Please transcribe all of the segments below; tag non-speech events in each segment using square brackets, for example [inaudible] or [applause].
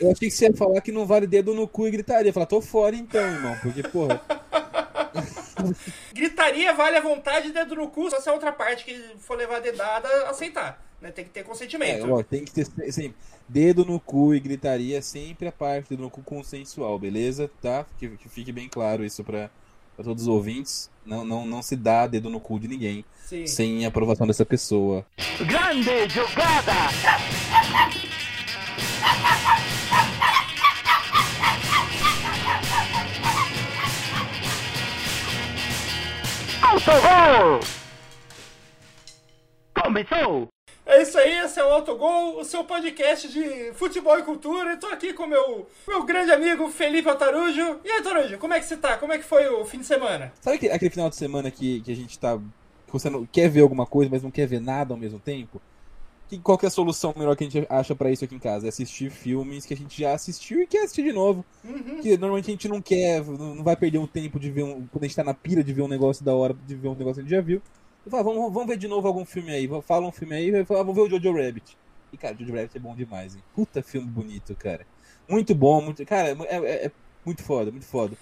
Eu achei que você ia falar que não vale dedo no cu e gritaria. Falar, tô fora então, irmão. Porque, porra. [laughs] gritaria vale a vontade, dedo no cu, só se a outra parte que for levar a dedada aceitar. Né? Tem que ter consentimento. É, ó, tem que ter sempre. Dedo no cu e gritaria sempre a parte do no cu consensual, beleza? Tá? Que, que fique bem claro isso pra, pra todos os ouvintes. Não, não, não se dá dedo no cu de ninguém Sim. sem aprovação dessa pessoa. Grande jogada! [laughs] Autogol! Começou! É isso aí, esse é o Autogol, o seu podcast de futebol e cultura. Estou aqui com meu meu grande amigo Felipe Altarujo. E aí, Altarujo, como é que você tá? Como é que foi o fim de semana? Sabe aquele final de semana que, que a gente tá. Que você não quer ver alguma coisa, mas não quer ver nada ao mesmo tempo? Que, qual que é a solução melhor que a gente acha para isso aqui em casa? É assistir filmes que a gente já assistiu e quer assistir de novo. Uhum. Que normalmente a gente não quer, não vai perder um tempo de ver um. Quando a gente tá na pira de ver um negócio da hora, de ver um negócio que a gente já viu. Eu falo, vamos, vamos ver de novo algum filme aí. Fala um filme aí, eu falo, ah, vamos ver o Jojo Rabbit. E, cara, Jojo Rabbit é bom demais, hein? Puta filme bonito, cara. Muito bom, muito. Cara, é, é, é muito foda, muito foda.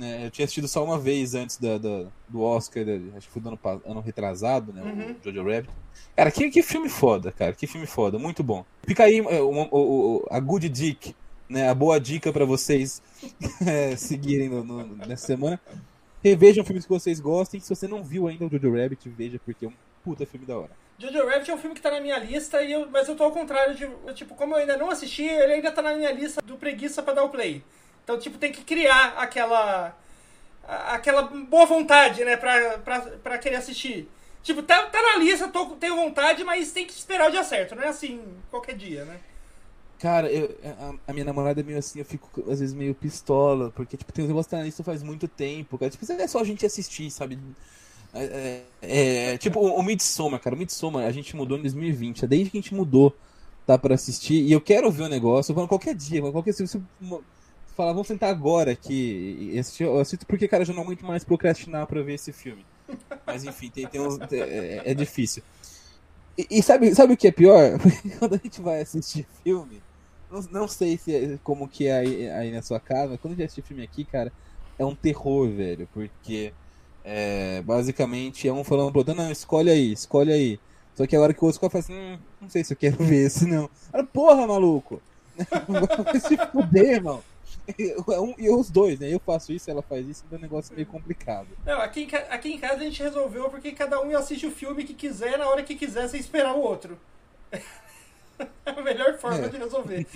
É, eu tinha assistido só uma vez antes da, da do Oscar, acho que foi do ano, ano retrasado, né? Uhum. O Jojo Rabbit. Cara, que, que filme foda, cara. Que filme foda, muito bom. Fica aí é, a Good Dick, né? A boa dica para vocês [laughs] é, seguirem no, no, nessa semana. Revejam filmes que vocês gostem. Se você não viu ainda o Jojo Rabbit, veja, porque é um puta filme da hora. Jojo Rabbit é um filme que tá na minha lista, e eu, mas eu tô ao contrário de. Tipo, como eu ainda não assisti, ele ainda tá na minha lista do preguiça pra dar o play. Então, tipo, tem que criar aquela. aquela boa vontade, né, pra, pra, pra querer assistir. Tipo, tá, tá na lista, tô, tenho vontade, mas tem que esperar o dia certo, não é assim qualquer dia, né? Cara, eu, a, a, minha namorada é meio assim, eu fico às vezes meio pistola, porque tipo, tem uns negócios que tá na lista faz muito tempo, cara. Tipo, é só a gente assistir, sabe? É, é, é tipo, o, o Midsommar, cara, o Midsommar a gente mudou em 2020, é desde que a gente mudou, tá, pra assistir, e eu quero ver o negócio, eu vou qualquer dia, qualquer se falar, vamos sentar agora aqui. Eu assisto porque, cara, eu já não aguento mais procrastinar pra ver esse filme. Mas enfim, tem, tem uns, é, é, difícil. E, e, sabe, sabe o que é pior? [laughs] quando a gente vai assistir filme, não, não sei se é, como que é aí, aí na sua casa, mas quando a gente assiste filme aqui, cara, é um terror, velho. Porque é, basicamente é um falando pro outro, não, escolhe aí, escolhe aí. Só que agora que o outro fala assim, hum, não sei se eu quero [laughs] ver esse não. Porra, maluco! [laughs] Vai se fuder, irmão. [laughs] E os dois, né? Eu faço isso, ela faz isso, então é um negócio meio complicado. Não, aqui em, aqui em casa a gente resolveu porque cada um assiste o filme que quiser na hora que quiser sem esperar o outro. [laughs] É a melhor forma é. de resolver.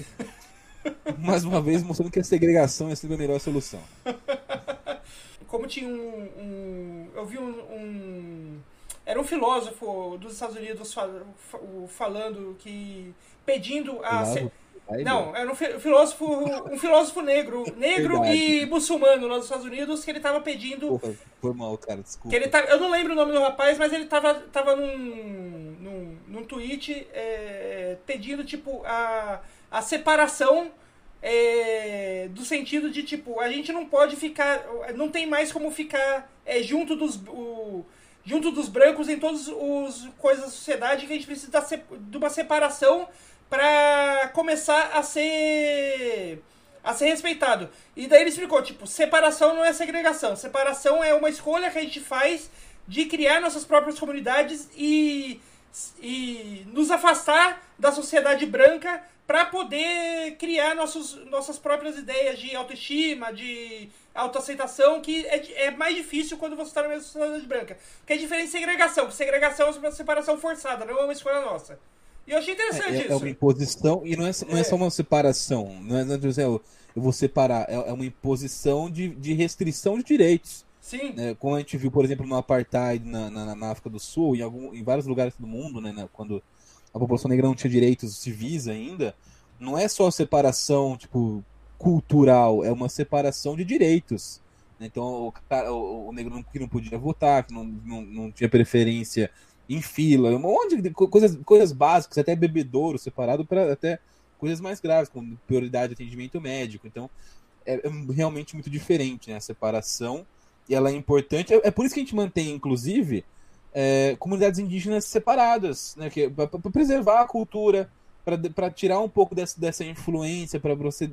[laughs] Mais uma vez mostrando que a segregação é sempre a melhor solução. Como tinha um. um eu vi um, um, Era um filósofo dos Estados Unidos falando que. pedindo a. Aí não, era um filósofo, um filósofo negro, negro e muçulmano lá nos Estados Unidos, que ele tava pedindo. Porra, foi mal, cara, desculpa. Que ele tá, eu não lembro o nome do rapaz, mas ele tava, tava num, num, num tweet é, pedindo, tipo, a, a separação é, do sentido de, tipo, a gente não pode ficar. Não tem mais como ficar é, junto dos. O, junto dos brancos em todas as coisas da sociedade que a gente precisa de uma separação para começar a ser a ser respeitado. E daí ele explicou, tipo, separação não é segregação, separação é uma escolha que a gente faz de criar nossas próprias comunidades e, e nos afastar da sociedade branca para poder criar nossos, nossas próprias ideias de autoestima, de autoaceitação, que é, é mais difícil quando você está na mesma sociedade branca. Que é diferente de segregação, segregação é uma separação forçada, não é uma escolha nossa. E eu achei interessante é, isso. É uma imposição, e não é, não é. é só uma separação. Não é, não é dizer, eu, eu vou separar. É, é uma imposição de, de restrição de direitos. Sim. Né? Como a gente viu, por exemplo, no Apartheid na, na, na África do Sul, em, algum, em vários lugares do mundo, né? quando a população negra não tinha direitos civis ainda, não é só separação, tipo, cultural, é uma separação de direitos. Então, o, o, o negro não, que não podia votar, que não, não, não tinha preferência em fila, um monte de coisas, coisas básicas, até bebedouro separado para até coisas mais graves, como prioridade de atendimento médico. Então, é, é, realmente muito diferente né, a separação, e ela é importante. É, é por isso que a gente mantém, inclusive, é, comunidades indígenas separadas, né, que, para preservar a cultura, para tirar um pouco dessa, dessa influência, para você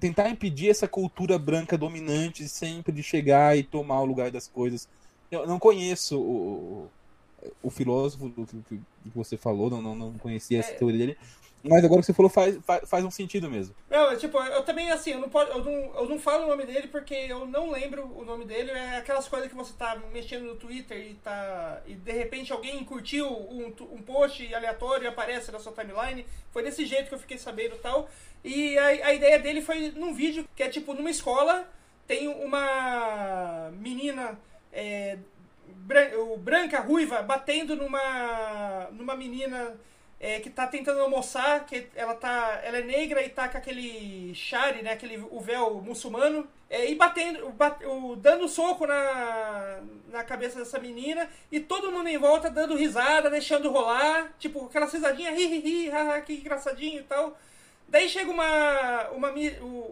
tentar impedir essa cultura branca dominante sempre de chegar e tomar o lugar das coisas. Eu não conheço o, o filósofo do que, você falou, não, não, não conhecia essa é. teoria dele. Mas agora que você falou faz, faz, faz um sentido mesmo. Não, tipo, eu também, assim, eu não, posso, eu, não, eu não falo o nome dele porque eu não lembro o nome dele. É aquelas coisas que você tá mexendo no Twitter e tá. E de repente alguém curtiu um, um post aleatório e aparece na sua timeline. Foi desse jeito que eu fiquei sabendo e tal. E a, a ideia dele foi num vídeo que é tipo numa escola, tem uma menina. É, branca, ruiva, batendo numa, numa menina é, que tá tentando almoçar, que ela tá. Ela é negra e tá com aquele shari, né? Aquele o véu muçulmano. É, e batendo, bat, o, dando soco na, na cabeça dessa menina. E todo mundo em volta dando risada, deixando rolar. Tipo, aquela risadinha, ri, ri, ri, haha, que engraçadinho e tal. Daí chega uma, uma,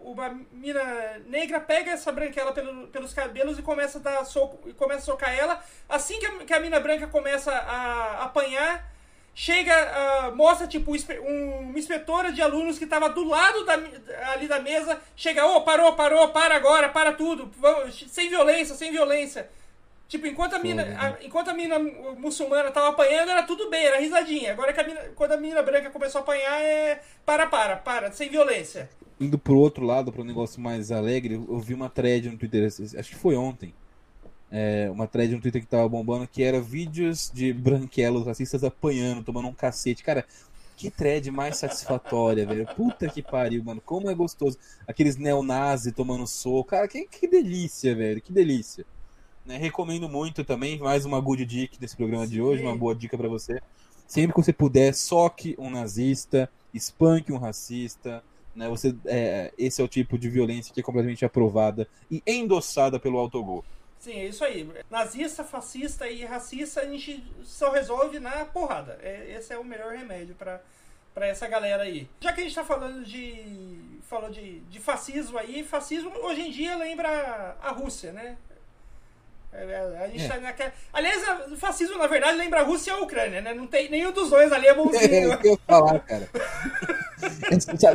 uma mina negra, pega essa branquela pelo, pelos cabelos e começa a dar soco, e começa a socar ela. Assim que a, que a mina branca começa a apanhar, chega, uh, mostra tipo um, uma inspetora de alunos que estava do lado da, ali da mesa, chega, ô, oh, parou, parou, para agora, para tudo, vamos, sem violência, sem violência. Tipo, enquanto a mina, a, enquanto a mina muçulmana tava apanhando, era tudo bem, era risadinha. Agora que a mina, quando a mina branca começou a apanhar, é para, para, para, sem violência. Indo pro outro lado, para um negócio mais alegre, eu vi uma thread no Twitter, acho que foi ontem, é, uma thread no Twitter que tava bombando, que era vídeos de branquelos racistas apanhando, tomando um cacete. Cara, que thread mais satisfatória, velho. Puta que pariu, mano. Como é gostoso. Aqueles neonazi tomando soco. Cara, que, que delícia, velho. Que delícia. Né, recomendo muito também. Mais uma good dica desse programa Sim. de hoje. Uma boa dica para você. Sempre que você puder, soque um nazista, espanque um racista. Né, você, é, esse é o tipo de violência que é completamente aprovada e endossada pelo autogol. Sim, é isso aí. Nazista, fascista e racista a gente só resolve na porrada. É, esse é o melhor remédio para para essa galera aí. Já que a gente tá falando de falou de, de fascismo aí, fascismo hoje em dia lembra a Rússia, né? É, é, a gente é. tá naquela... Aliás, o fascismo, na verdade, lembra a Rússia e a Ucrânia, né? Não tem nenhum dos dois ali é [laughs] bonzinho. É, eu falar, cara. [laughs]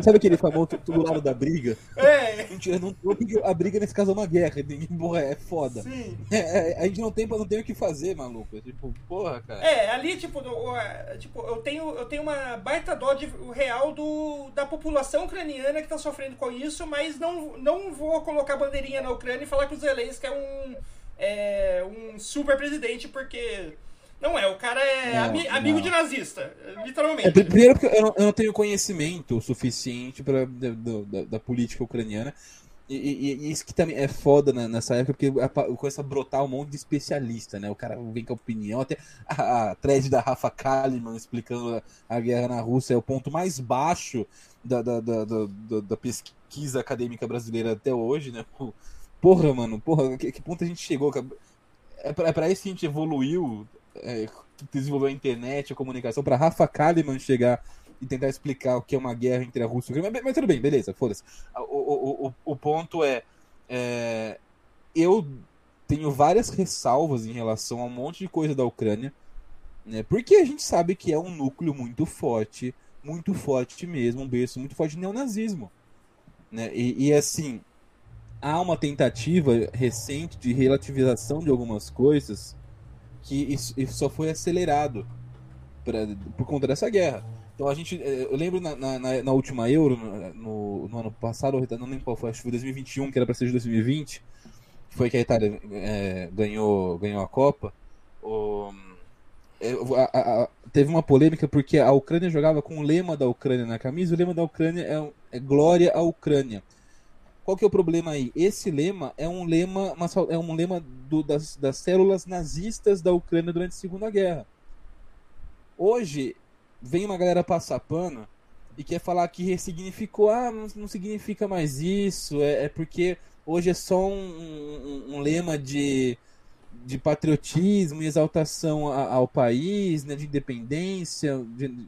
Sabe aquele famoso do lado da briga? É. Mentira, não, a briga nesse caso é uma guerra. [laughs] Porra, é foda. Sim. É, é, a gente não tem, não tem o que fazer, maluco. É tipo, porra, cara. É, ali, tipo, tipo eu, tenho, eu tenho uma baita dó de, real do, da população ucraniana que tá sofrendo com isso, mas não, não vou colocar bandeirinha na Ucrânia e falar que o Zelensky é um é, um super presidente, porque. Não é, o cara é não, ami amigo não. de nazista, literalmente. É, primeiro porque eu não, eu não, tenho conhecimento suficiente pra, da, da, da política ucraniana. E, e, e, isso que também é foda nessa época, porque começa a brotar um monte de especialista, né? O cara vem com a opinião, até a, a thread da Rafa Kalimann explicando a, a, guerra na Rússia é o ponto mais baixo da, da, da, da, da pesquisa acadêmica brasileira até hoje, né? Porra, mano, porra, que, que ponto a gente chegou? É pra, é pra isso que a gente evoluiu, é, desenvolveu a internet, a comunicação, pra Rafa Kalimann chegar e tentar explicar o que é uma guerra entre a Rússia e a Ucrânia. Mas, mas tudo bem, beleza, foda-se. O, o, o, o ponto é, é. Eu tenho várias ressalvas em relação a um monte de coisa da Ucrânia, né? Porque a gente sabe que é um núcleo muito forte, muito forte mesmo, um berço muito forte de neonazismo. Né? E, e assim, há uma tentativa recente de relativização de algumas coisas que isso, isso só foi acelerado pra, por conta dessa guerra. Então a gente. Eh, eu lembro na, na, na última Euro, no, no, ano passado, não lembro qual foi, acho que foi 2021, que era para ser de 2020, foi que a Itália é, ganhou, ganhou a Copa. O, é, a, a, teve uma polêmica porque a Ucrânia jogava com o lema da Ucrânia na camisa, o lema da Ucrânia é, é Glória à Ucrânia. Qual que é o problema aí? Esse lema é um lema, é um lema do, das, das células nazistas da Ucrânia durante a Segunda Guerra. Hoje, vem uma galera passar pano e quer falar que ressignificou. Ah, não, não significa mais isso. É, é, porque hoje é só um, um, um lema de, de patriotismo e exaltação ao país, né, de independência. De,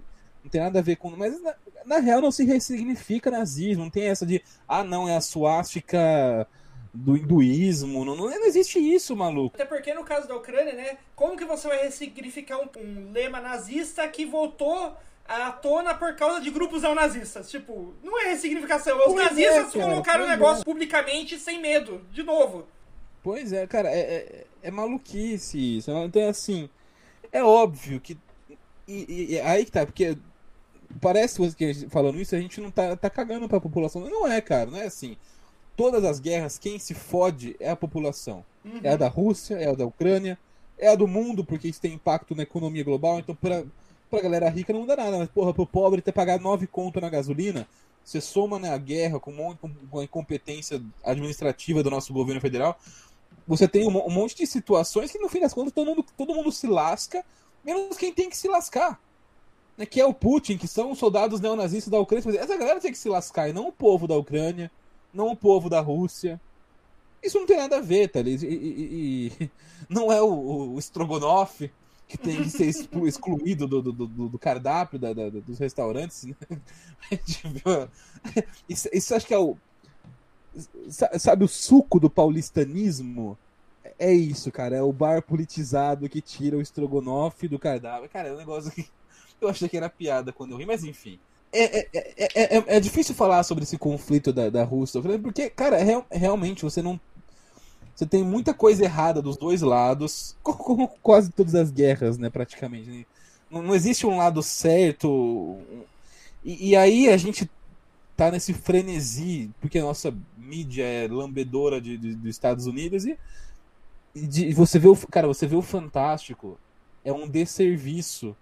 não tem nada a ver com. Mas na real não se ressignifica nazismo, não tem essa de, ah não, é a suástica do hinduísmo, não, não, existe isso, maluco. Até porque no caso da Ucrânia, né, como que você vai ressignificar um, um lema nazista que voltou à tona por causa de grupos neonazistas. Tipo, não é ressignificação. Os Pois é, nazistas cara, colocaram o pois negócio é. publicamente sem medo, de novo. Pois é, cara, é, é, é maluquice isso. Então, assim, é óbvio que. E- e aí que tá, porque parece que a falando isso, a gente não tá, tá cagando pra população. Não é, cara, não é assim. Todas as guerras, quem se fode é a população. Uhum. É a da Rússia, é a da Ucrânia, é a do mundo, porque isso tem impacto na economia global. Então, pra, pra galera rica não muda nada. Mas, porra, pro pobre ter pagado 9 conto na gasolina, você soma né, a guerra com, um com- a incompetência administrativa do nosso governo federal. Você tem um, um monte de situações que, no fim das contas, todo mundo, todo mundo se lasca, menos quem tem que se lascar. Né, que é o Putin, que são os soldados neonazistas da Ucrânia. Essa galera tem que se lascar, e não o povo da Ucrânia, não o povo da Rússia. Isso não tem nada a ver, tá? E, e- e- [laughs] não é o, o Strogonoff que tem que ser exclu- [laughs] excluído do, do, do- do cardápio da- da- dos restaurantes. Né? Viu- [laughs] Isso, isso acho que é o. sa- Sabe o suco do paulistanismo? É isso, cara. É o bar politizado que tira o estrogonofe do cardápio. Cara, é um negócio que. Eu achei que era piada quando eu ri, mas enfim. É, é, é, é, é- é difícil falar sobre esse conflito da, da Rússia, e porque, cara, real- realmente você não. Você tem muita coisa errada dos dois lados, [laughs] co- como quase todas as guerras, né, praticamente. né? Não, não existe um lado certo. um- E, e aí a gente tá nesse frenesi, porque a nossa mídia é lambedora de, de- dos Estados Unidos e, e de- e você vê o. Cara, você vê o Fantástico, é um desserviço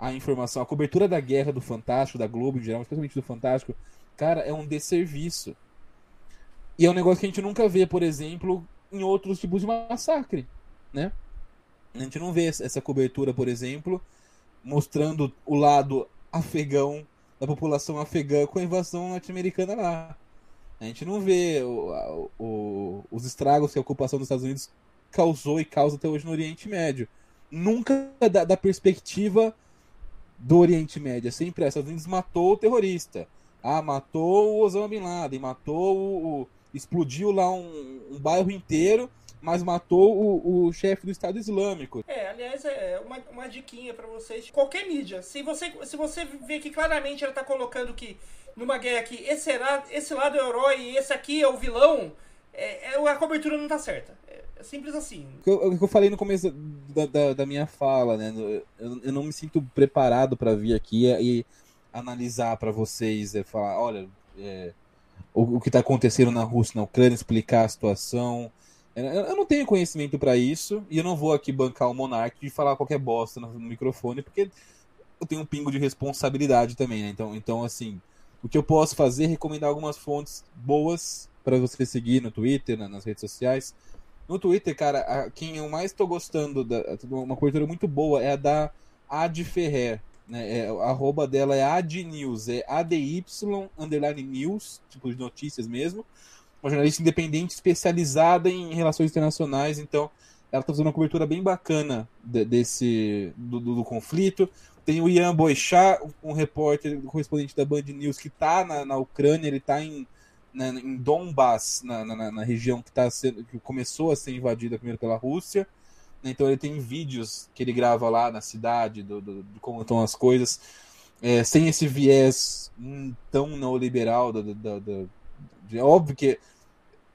a informação. A cobertura da guerra do Fantástico, da Globo em geral, especialmente do Fantástico, cara, é um desserviço. E é um negócio que a gente nunca vê, por exemplo, em outros tipos de massacre, né? A gente não vê essa cobertura, por exemplo, mostrando o lado afegão da população afegã com a invasão norte-americana lá. A gente não vê o- o- os estragos que a ocupação dos Estados Unidos causou e causa até hoje no Oriente Médio. Nunca da, da perspectiva do Oriente Médio. É sempre. Os Estados Unidos matou o terrorista. Ah, matou o Osama Bin Laden, matou o. o- explodiu lá um, um bairro inteiro, mas matou o, o chefe do Estado Islâmico. É, aliás, é uma, uma diquinha pra vocês. Qualquer mídia, se você, se você vê que claramente ela tá colocando que numa guerra que esse, esse lado é o herói e esse aqui é o vilão, é, é- a cobertura não tá certa. É, é simples assim. O que eu, eu falei no começo da, da, da minha fala, né? Eu, eu não me sinto preparado para vir aqui e analisar para vocês, é, falar, olha, é, o, o que está acontecendo na Rússia, na Ucrânia, explicar a situação. Eu, eu não tenho conhecimento para isso e eu não vou aqui bancar o Monark e falar qualquer bosta no, no microfone, porque eu tenho um pingo de responsabilidade também, né? Então, então assim, o que eu posso fazer é recomendar algumas fontes boas para você seguir no Twitter, na- nas redes sociais. No Twitter, cara, a- quem eu mais tô gostando, da, uma cobertura muito boa, é a da Ad Ferrer. Né? É, a arroba dela é AdNews, é ADY underline news, tipo de notícias mesmo. Uma jornalista independente especializada em relações internacionais, então ela tá fazendo uma cobertura bem bacana de- desse do, do- do conflito. Tem o Ian Boechat, um repórter, correspondente da Band News, que tá na, na Ucrânia, ele tá em, em Donbass, na, na, na região que, tá sendo, que começou a ser invadida primeiro pela Rússia. Então ele tem vídeos que ele grava lá na cidade, do, do- de como estão as coisas, é, sem esse viés hum, tão neoliberal. Da, da, da- de, é óbvio que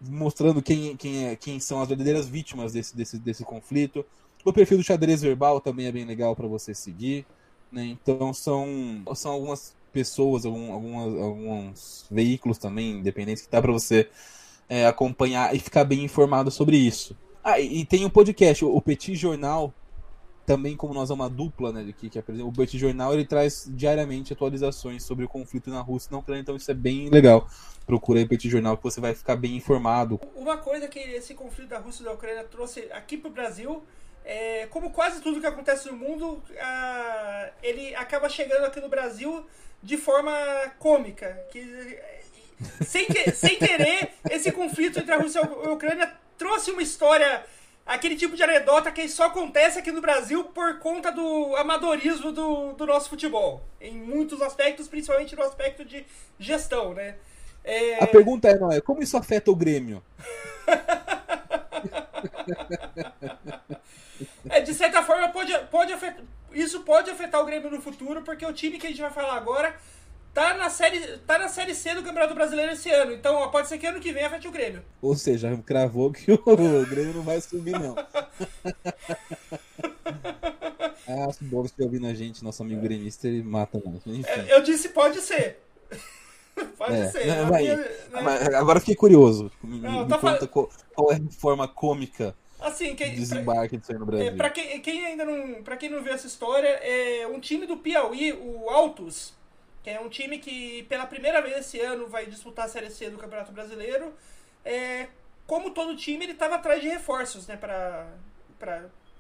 mostrando quem, quem, é, quem são as verdadeiras vítimas desse, desse, desse conflito. O perfil do xadrez verbal também é bem legal para você seguir. Né? Então são, são algumas pessoas, algum, algumas, alguns veículos também independentes que dá para você é, acompanhar e ficar bem informado sobre isso. Ah, e, tem um podcast, o, o Petit Jornal, também como nós é uma dupla, né, que, que o Petit Jornal ele traz diariamente atualizações sobre o conflito na Rússia e na Ucrânia, então isso é bem legal. Procura aí o Petit Jornal que você vai ficar bem informado. Uma coisa que esse conflito da Rússia e da Ucrânia trouxe aqui pro Brasil é, como quase tudo que acontece no mundo, ah, ele acaba chegando aqui no Brasil de forma cômica. Que, sem, que- sem querer, esse conflito entre a Rússia e a Ucrânia trouxe uma história, aquele tipo de anedota que só acontece aqui no Brasil por conta do amadorismo do, do nosso futebol. Em muitos aspectos, principalmente no aspecto de gestão, né? É, A pergunta é, não é, como isso afeta o Grêmio? [laughs] É, de certa forma, pode, pode, afetar, isso pode afetar o Grêmio no futuro, porque o time que a gente vai falar agora tá na série, tá na série C do Campeonato Brasileiro esse ano. Então, ó, pode ser que ano que vem afete o Grêmio. Ou seja, cravou que [laughs] o Grêmio não vai subir, não. ah, se o Bob estiver ouvindo a gente, nosso amigo gremista, ele mata nós. É, eu disse pode ser. [laughs] pode é, ser. Não, minha, né? Agora fiquei curioso. Me, não, me conta qual, qual é a forma cômica Assim, quem, desembarque disso aí no Brasil. É, pra quem, quem, ainda não. para quem não viu essa história, é um time do Piauí, o Altos, que é um time que pela primeira vez esse ano vai disputar a Série C do Campeonato Brasileiro. É, como todo time, ele estava atrás de reforços, né, para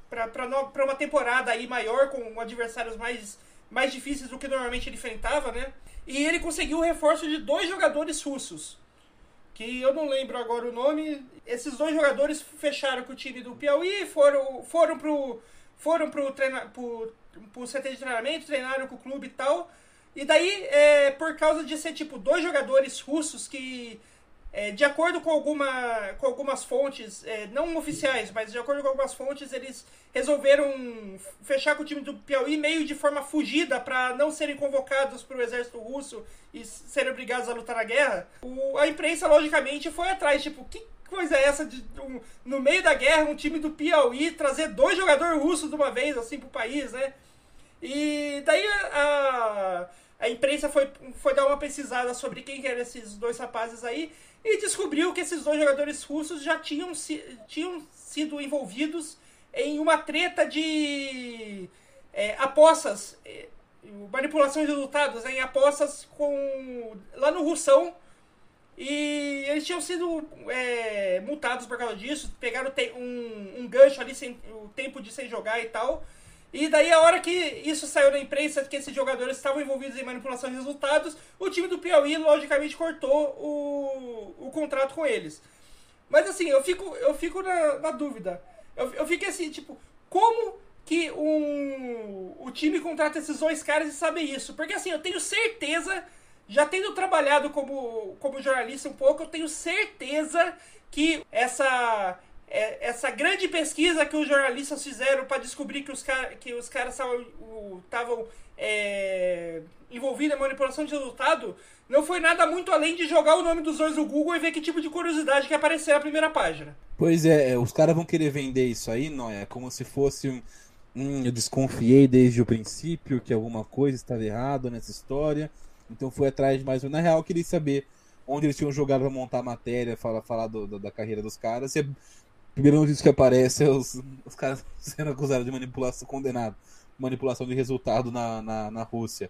para uma temporada aí maior com adversários mais mais difíceis do que normalmente ele enfrentava, né? E ele conseguiu o reforço de dois jogadores russos que eu não lembro agora o nome. Esses dois jogadores fecharam com o time do Piauí, foram, foram pro. Foram pro, treina, pro, pro CT de treinamento, treinaram com o clube e tal. E daí, é, por causa de ser tipo dois jogadores russos que é, de acordo com, alguma, com algumas fontes, é, não oficiais, mas de acordo com algumas fontes, eles resolveram fechar com o time do Piauí meio de forma fugida para não serem convocados para o exército russo e serem obrigados a lutar na guerra. O, a imprensa, logicamente, foi atrás, tipo, que coisa é essa de um, no meio da guerra um time do Piauí trazer dois jogadores russos de uma vez assim pro país, né? E daí a, a imprensa foi, foi dar uma pesquisada sobre quem eram esses dois rapazes aí e descobriu que esses dois jogadores russos já tinham, tinham sido envolvidos em uma treta de é, apostas, é, manipulação de resultados, em apostas com lá no Russão. E eles tinham sido é, multados por causa disso, pegaram um, um gancho ali, sem, o tempo de sem jogar e tal. E daí, a hora que isso saiu na imprensa, que esses jogadores estavam envolvidos em manipulação de resultados, o time do Piauí, logicamente, cortou o, o contrato com eles. Mas assim, eu fico, eu fico na, na dúvida. Eu, eu fiquei assim, tipo, como que um, o time contrata esses dois caras e sabe isso? Porque assim, eu tenho certeza, já tendo trabalhado como, como jornalista um pouco, eu tenho certeza que essa é, essa grande pesquisa que os jornalistas fizeram para descobrir que os, car que os caras estavam é, envolvidos em manipulação de resultado não foi nada muito além de jogar o nome dos dois no Google e ver que tipo de curiosidade que aparecer na primeira página. Pois é, é os caras vão querer vender isso aí, não é? Como se fosse um. Hum, eu desconfiei desde o princípio que alguma coisa estava errada nessa história, então fui atrás de mais um. Na real, eu queria saber onde eles tinham jogado para montar a matéria, falar, falar do, do, da carreira dos caras. Primeiro notícia que aparece é os, os caras [laughs] sendo acusados de manipulação, condenado, manipulação de resultado na, na, na Rússia.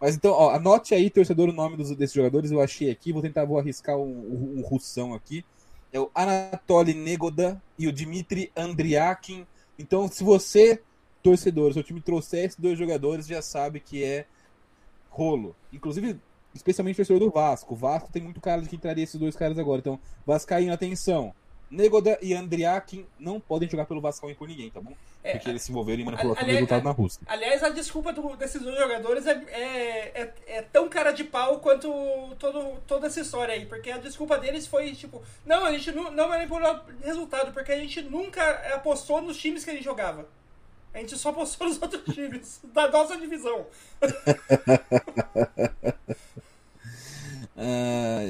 Mas então, ó, anote aí, torcedor, o nome dos, desses jogadores, eu achei aqui, vou tentar, vou arriscar um, um, um russão aqui. É o Anatoly Negoda e o Dmitry Andriakin. Então, se você, torcedor, seu time trouxer esses dois jogadores, já sabe que é rolo. Inclusive, especialmente o torcedor do Vasco. O Vasco tem muito cara de que entraria esses dois caras agora. Então, Vascaíno, atenção. Negoda e Andriakin não podem jogar pelo Vasco e por ninguém, tá bom? É, Porque eles se envolveram em manipulação de resultado na Rússia. Aliás, a desculpa do, desses dois jogadores é, é, é, é, tão cara de pau quanto todo, toda essa história aí. Porque a desculpa deles foi tipo: não, a gente não, não manipulou resultado, porque a gente nunca apostou nos times que a gente jogava. A gente só apostou [laughs] nos outros times da nossa divisão. [laughs] ah,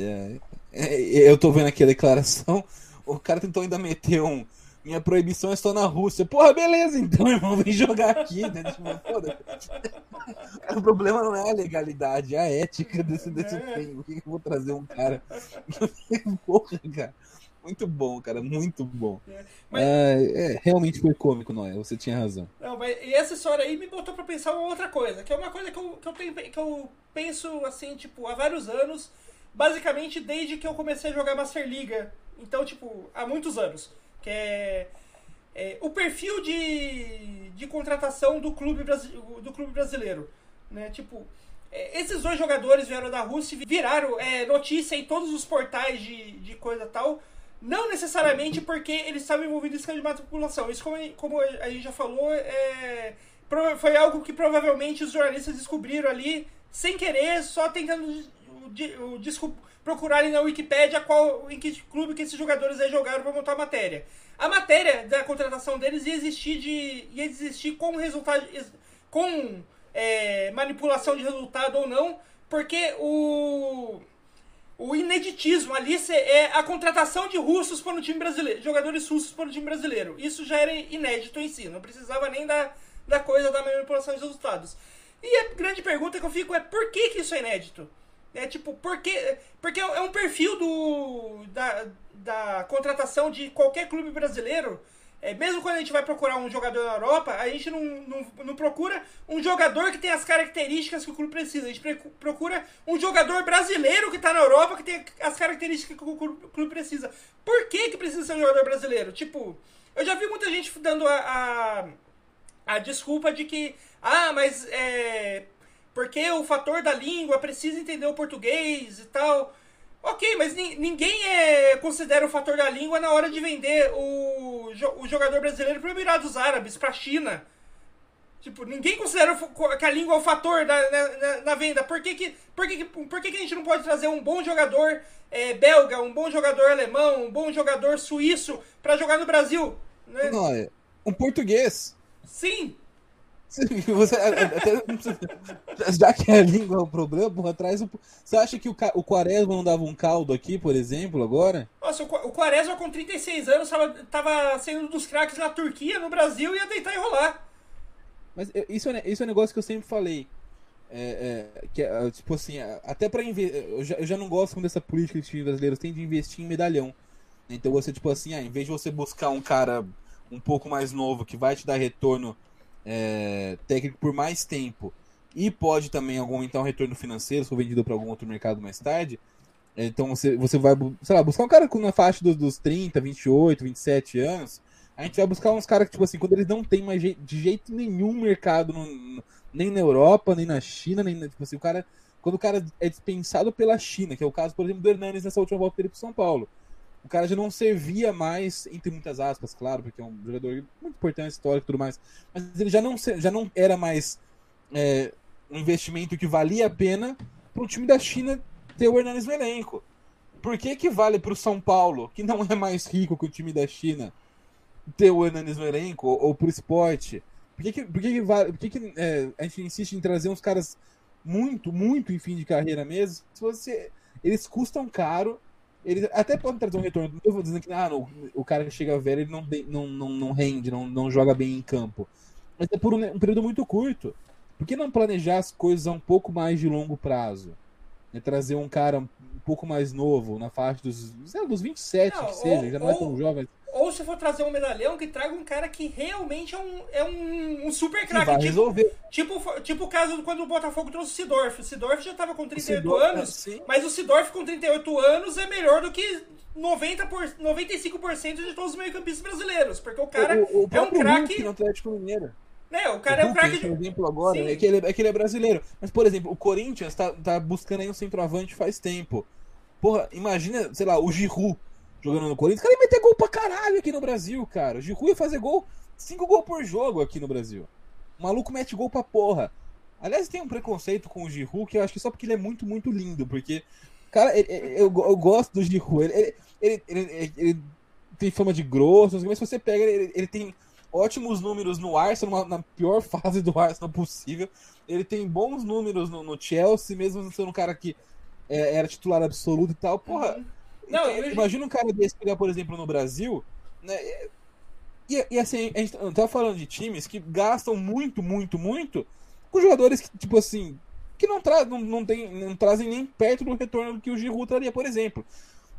eu tô vendo aqui a declaração. O cara tentou ainda meter um. Minha proibição é só na Rússia. Porra, beleza, então, [laughs] irmão, vem jogar aqui, né? Tipo, [laughs] o problema não é a legalidade, é a ética desse, desse é. filme. Por que eu vou trazer um cara? [laughs] Porra, cara. Muito bom, cara, muito bom. É, mas... é, é realmente foi cômico, Noé, você tinha razão. Não, mas e essa história aí me botou pra pensar uma outra coisa, que é uma coisa que eu, que eu, tenho, que eu penso, assim, tipo, há vários anos, basicamente desde que eu comecei a jogar Master Liga então, tipo, há muitos anos. Que é, é o perfil de, de contratação do clube, do clube brasileiro. Né? Tipo, é, esses dois jogadores vieram da Rússia e viraram é, notícia em todos os portais de, de coisa tal. Não necessariamente porque eles estavam envolvidos em esquema de manipulação. Isso, como, como a gente já falou, é, foi algo que provavelmente os jornalistas descobriram ali sem querer, só tentando o, o, desculpa procurarem na Wikipedia qual, em que clube que esses jogadores aí jogaram para montar a matéria. A matéria da contratação deles ia existir, de, ia existir com, resultado, com é, manipulação de resultado ou não, porque o, o ineditismo ali é a contratação de russos para o time brasileiro, jogadores russos para o time brasileiro. Isso já era inédito em si, não precisava nem da, da coisa da manipulação de resultados. E a grande pergunta que eu fico é por que, que isso é inédito? É tipo, porque, porque é um perfil do, da, da contratação de qualquer clube brasileiro. É, mesmo quando a gente vai procurar um jogador na Europa, a gente não, não, não procura um jogador que tem as características que o clube precisa. A gente procura um jogador brasileiro que está na Europa que tem as características que o clube precisa. Por que, que precisa ser um jogador brasileiro? Tipo, eu já vi muita gente dando a, a, a desculpa de que, ah, mas é, porque o fator da língua precisa entender o português e tal. Ok, mas ninguém é, considera o fator da língua na hora de vender o, o jogador brasileiro para os Emirados Árabes, para a China. Tipo, ninguém considera que a língua é o fator da, na, na, venda. Por que, que, por, que, por que, que a gente não pode trazer um bom jogador é, belga, um bom jogador alemão, um bom jogador suíço para jogar no Brasil? Né? Não, é um português. Sim, [laughs] Você, até, já que a língua é o problema, porra, atrás. Você acha que o, o Quaresma não dava um caldo aqui, por exemplo, agora? Nossa, o Quaresma com 36 anos tava, tava sendo um dos craques na Turquia, no Brasil, e ia deitar e rolar. Mas isso é, isso é um negócio que eu sempre falei. É, é, que é, tipo assim, até pra investir. Eu, eu, já não gosto muito dessa política que os times brasileiros têm de investir em medalhão. Então você, tipo assim, ah, em vez de você buscar um cara um pouco mais novo que vai te dar retorno é, técnico por mais tempo e pode também aumentar um retorno financeiro se for vendido para algum outro mercado mais tarde. Então você, você vai, sei lá, buscar um cara na faixa dos, dos 30, 28, 27 anos. A gente vai buscar uns caras que, tipo assim, quando eles não têm mais je de jeito nenhum mercado, no, nem na Europa, nem na China, nem tipo assim, o cara. Quando o cara é dispensado pela China, que é o caso, por exemplo, do Hernanes nessa última volta dele pro São Paulo o cara já não servia mais, entre muitas aspas, claro, porque é um jogador muito importante, histórico e tudo mais, mas ele já não, já não era mais é, um investimento que valia a pena para o time da China ter o Hernanes no elenco. Por que, que vale para o São Paulo, que não é mais rico que o time da China, ter o Hernanes no elenco, ou, ou para o esporte? Por que, que, por que, que, vale, por que, que é, a gente insiste em trazer uns caras muito, muito em fim de carreira mesmo? Se você, eles custam caro ele até pode trazer um retorno. Não estou dizendo que ah, não, o cara que chega velho ele não, não, não, não rende, não, não joga bem em campo. Mas é por um, um, período muito curto. Por que não planejar as coisas a um pouco mais de longo prazo? É trazer um cara um pouco mais novo, na faixa dos, sei dos 27, não, que seja, ou, já não é tão jovem. Ou se for trazer um medalhão, que traga um cara que realmente é um, é um, um super craque. Tipo, resolver. Tipo, tipo o caso quando o Botafogo trouxe o Sidorf. O Sidorf já tava com 38 Sidorf, anos, é, mas o Sidorf com 38 anos é melhor do que 90 por, 95% de todos os meio-campistas brasileiros. Porque o cara o, o, é um craque. no Atlético Mineiro. É, o cara o é um craque. De... exemplo agora é que, ele, é que ele é brasileiro. Mas, por exemplo, o Corinthians tá, tá buscando aí um centroavante faz tempo. Porra, imagina, sei lá, o Giroud jogando no Corinthians. O cara ia meter gol pra caralho aqui no Brasil, cara. O Giroud ia fazer gol, 5 gols por jogo aqui no Brasil. O maluco mete gol pra porra. Aliás, tem um preconceito com o Giroud que eu acho que só porque ele é muito, muito lindo. Porque, cara, ele, ele, eu, eu, gosto do ele, ele, ele, tem fama de grosso, mas se você pega, ele, ele tem ótimos números no Arsenal, na pior [laughs] fase do Arsenal possível. Ele tem bons números no, no Chelsea, mesmo sendo um cara que é, era titular absoluto e tal. Porra, uhum. Não, eu... Imagina um cara desse pegar, por exemplo, no Brasil, né? E, e assim, a gente tá falando de times que gastam muito, muito, muito com jogadores que, tipo assim, que não, tra não, não, tem, não trazem nem perto do retorno que o Giroud traria, por exemplo.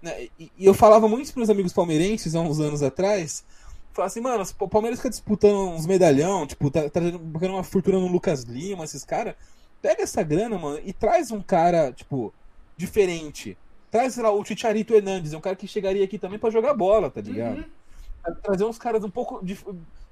Né? E, e, eu falava muito para meus amigos palmeirenses há uns anos atrás, falava assim, mano, o Palmeiras fica disputando uns medalhão, tipo, tá trazendo tá uma fortuna no Lucas Lima, esses caras. Pega essa grana, mano, e traz um cara, tipo, diferente. Traz, sei lá, o Ticharito Hernandes, é um cara que chegaria aqui também para jogar bola, tá ligado? Uhum. Trazer uns caras um pouco. De,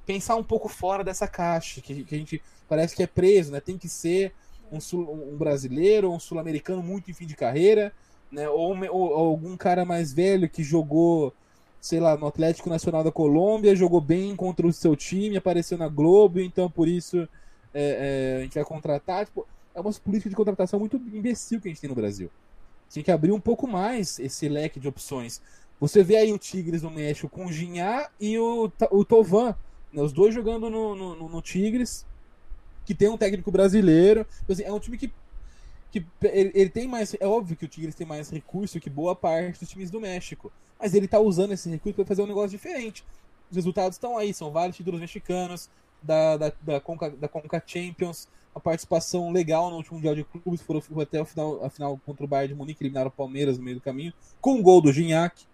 pensar um pouco fora dessa caixa, que, que a gente parece que é preso, né? Tem que ser um, sul, um brasileiro, um sul-americano muito em fim de carreira, né? Ou, ou, ou, algum cara mais velho que jogou, sei lá, no Atlético Nacional da Colômbia, jogou bem contra o seu time, apareceu na Globo, então por isso é, é, a gente vai contratar. Tipo, é uma política de contratação muito imbecil que a gente tem no Brasil. Tinha que abrir um pouco mais esse leque de opções. Você vê aí o Tigres no México com o Ginhá e o, o Tovan, né, os dois jogando no, no, no Tigres. que tem um técnico brasileiro. Então, assim, é um time que. que ele, ele, tem mais. É óbvio que o Tigres tem mais recurso que boa parte dos times do México. Mas ele tá usando esse recurso para fazer um negócio diferente. Os resultados estão aí, são vários títulos mexicanos, da, da, da, Conca, da Conca Champions, a participação legal no último Mundial de Clubes, foram até o final, a final contra o Bayern de Munique, eliminaram o Palmeiras no meio do caminho, com o gol do Gignac.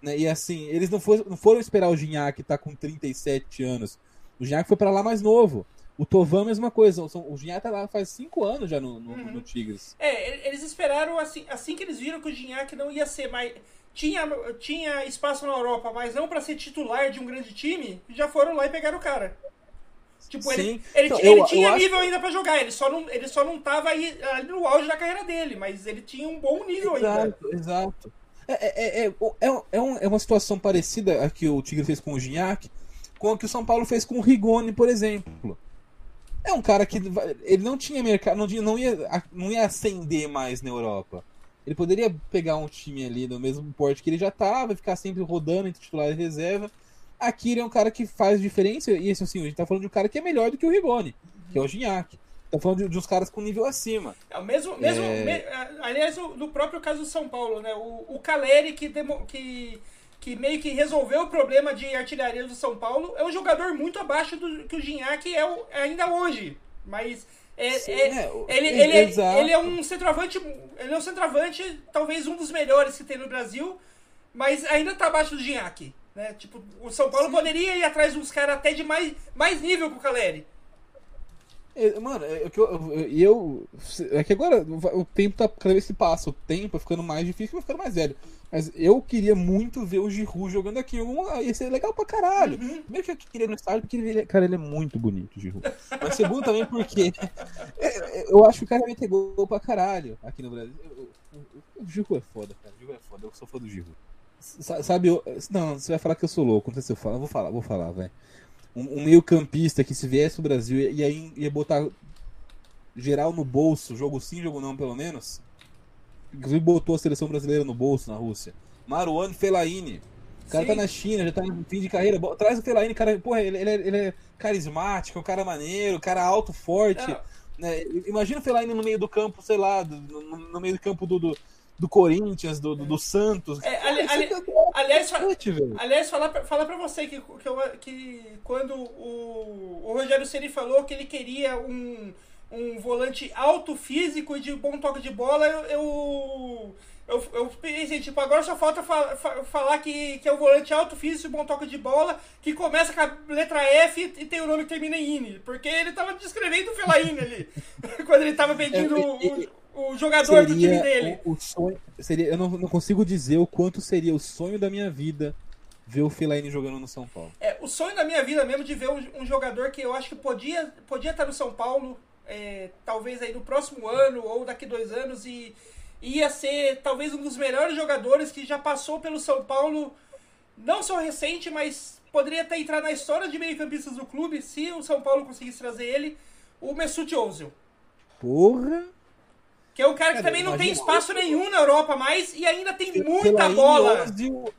Né? E assim, eles não, for, não foram esperar o Gignac estar tá com 37 anos. O Gignac foi para lá mais novo. O Tovan, mesma coisa. O Gignac tá lá faz 5 anos já no, no, uhum. no, Tigres. É, eles esperaram assim, assim que eles viram que o Gignac não ia ser mais. Tinha, tinha espaço na Europa, mas não para ser titular de um grande time, já foram lá e pegaram o cara. Tipo, Sim. ele, ele, então, ele eu, tinha eu nível acho... ainda para jogar, ele só, não, ele só não tava aí, ali no auge da carreira dele, mas ele tinha um bom nível exato, ainda. Exato, é, é, é, é, é, um, é uma situação parecida a que o Tigre fez com o Gignac, com a que o São Paulo fez com o Rigoni, por exemplo. É um cara que ele não tinha mercado, não, não, ia, não ia ascender mais na Europa. Ele poderia pegar um time ali do mesmo porte que ele já estava, ficar sempre rodando entre titular e reserva. Aqui ele é um cara que faz diferença, e assim, a gente tá falando de um cara que é melhor do que o Rigoni, que é o Gignac. Tá falando de, de, uns caras com nível acima. É o mesmo, mesmo é... me, aliás, no próprio caso do São Paulo, né? O, o Caleri que, demo, que, que meio que resolveu o problema de artilharia do São Paulo é um jogador muito abaixo do que o Gignac é o, ainda hoje. Mas é, Sim, é, é, ele, ele, é, ele é um centroavante, ele é um centroavante, talvez um dos melhores que tem no Brasil, mas ainda tá abaixo do Gignac. Né? Tipo, o São Paulo poderia ir atrás de uns caras até de mais, mais nível que o Caleri. É, mano, é, é que eu, eu, É que agora o tempo tá. Cada vez que passa, o tempo é ficando mais difícil e ficando mais velho. Mas eu queria muito ver o Giroud jogando aqui. Ia ser legal pra caralho. Uhum. Primeiro que eu queria no estádio, porque ele, cara, ele é muito bonito, o Giroud. Mas segundo também porque. [laughs] eu acho que o cara vai ter gol pra caralho aqui no Brasil. O Giroud é foda, cara. O Giroud é foda. Eu sou fã do Giroud. Sabe, eu, não, você vai falar que eu sou louco. Não sei se eu falo. Eu vou falar, vou falar, velho um, um meio campista que se viesse o Brasil e aí ia botar geral no bolso, jogo sim, jogo não, pelo menos. Inclusive botou a seleção brasileira no bolso na Rússia. Maruano Fellaini. O cara tá sim. tá na China, já tá no fim de carreira. Traz o Fellaini, cara, porra, ele, ele, é, ele é carismático, um cara maneiro, um cara alto, forte. Né? Imagina o Fellaini no meio do campo, sei lá, no, no meio do campo do, do do Corinthians, do, do, do Santos. É, ali, ali, é aliás, aliás, falar pra, falar pra você que, que, eu, que quando o, o Rogério Ceni falou que ele queria um, um volante alto físico e de bom toque de bola, eu, eu, eu, eu pensei, tipo, agora só falta fa, fa, falar que, que é um volante alto físico e bom toque de bola, que começa com a letra F e tem o nome que termina em INE. Porque ele tava descrevendo o Felaine ali, [laughs] quando ele tava pedindo é, o jogador do time dele. O, o sonho, seria, eu não, não, consigo dizer o quanto seria o sonho da minha vida ver o Fellaini jogando no São Paulo. É, o sonho da minha vida mesmo de ver um, um jogador que eu acho que podia, podia estar no São Paulo, é, talvez aí no próximo ano ou daqui dois anos e ia ser talvez um dos melhores jogadores que já passou pelo São Paulo, não só recente, mas poderia até entrar na história de meio-campistas do clube se o São Paulo conseguisse trazer ele, o Mesut Ozil. Porra! Que é um cara que também não tem espaço nenhum na Europa mais e ainda tem muita bola.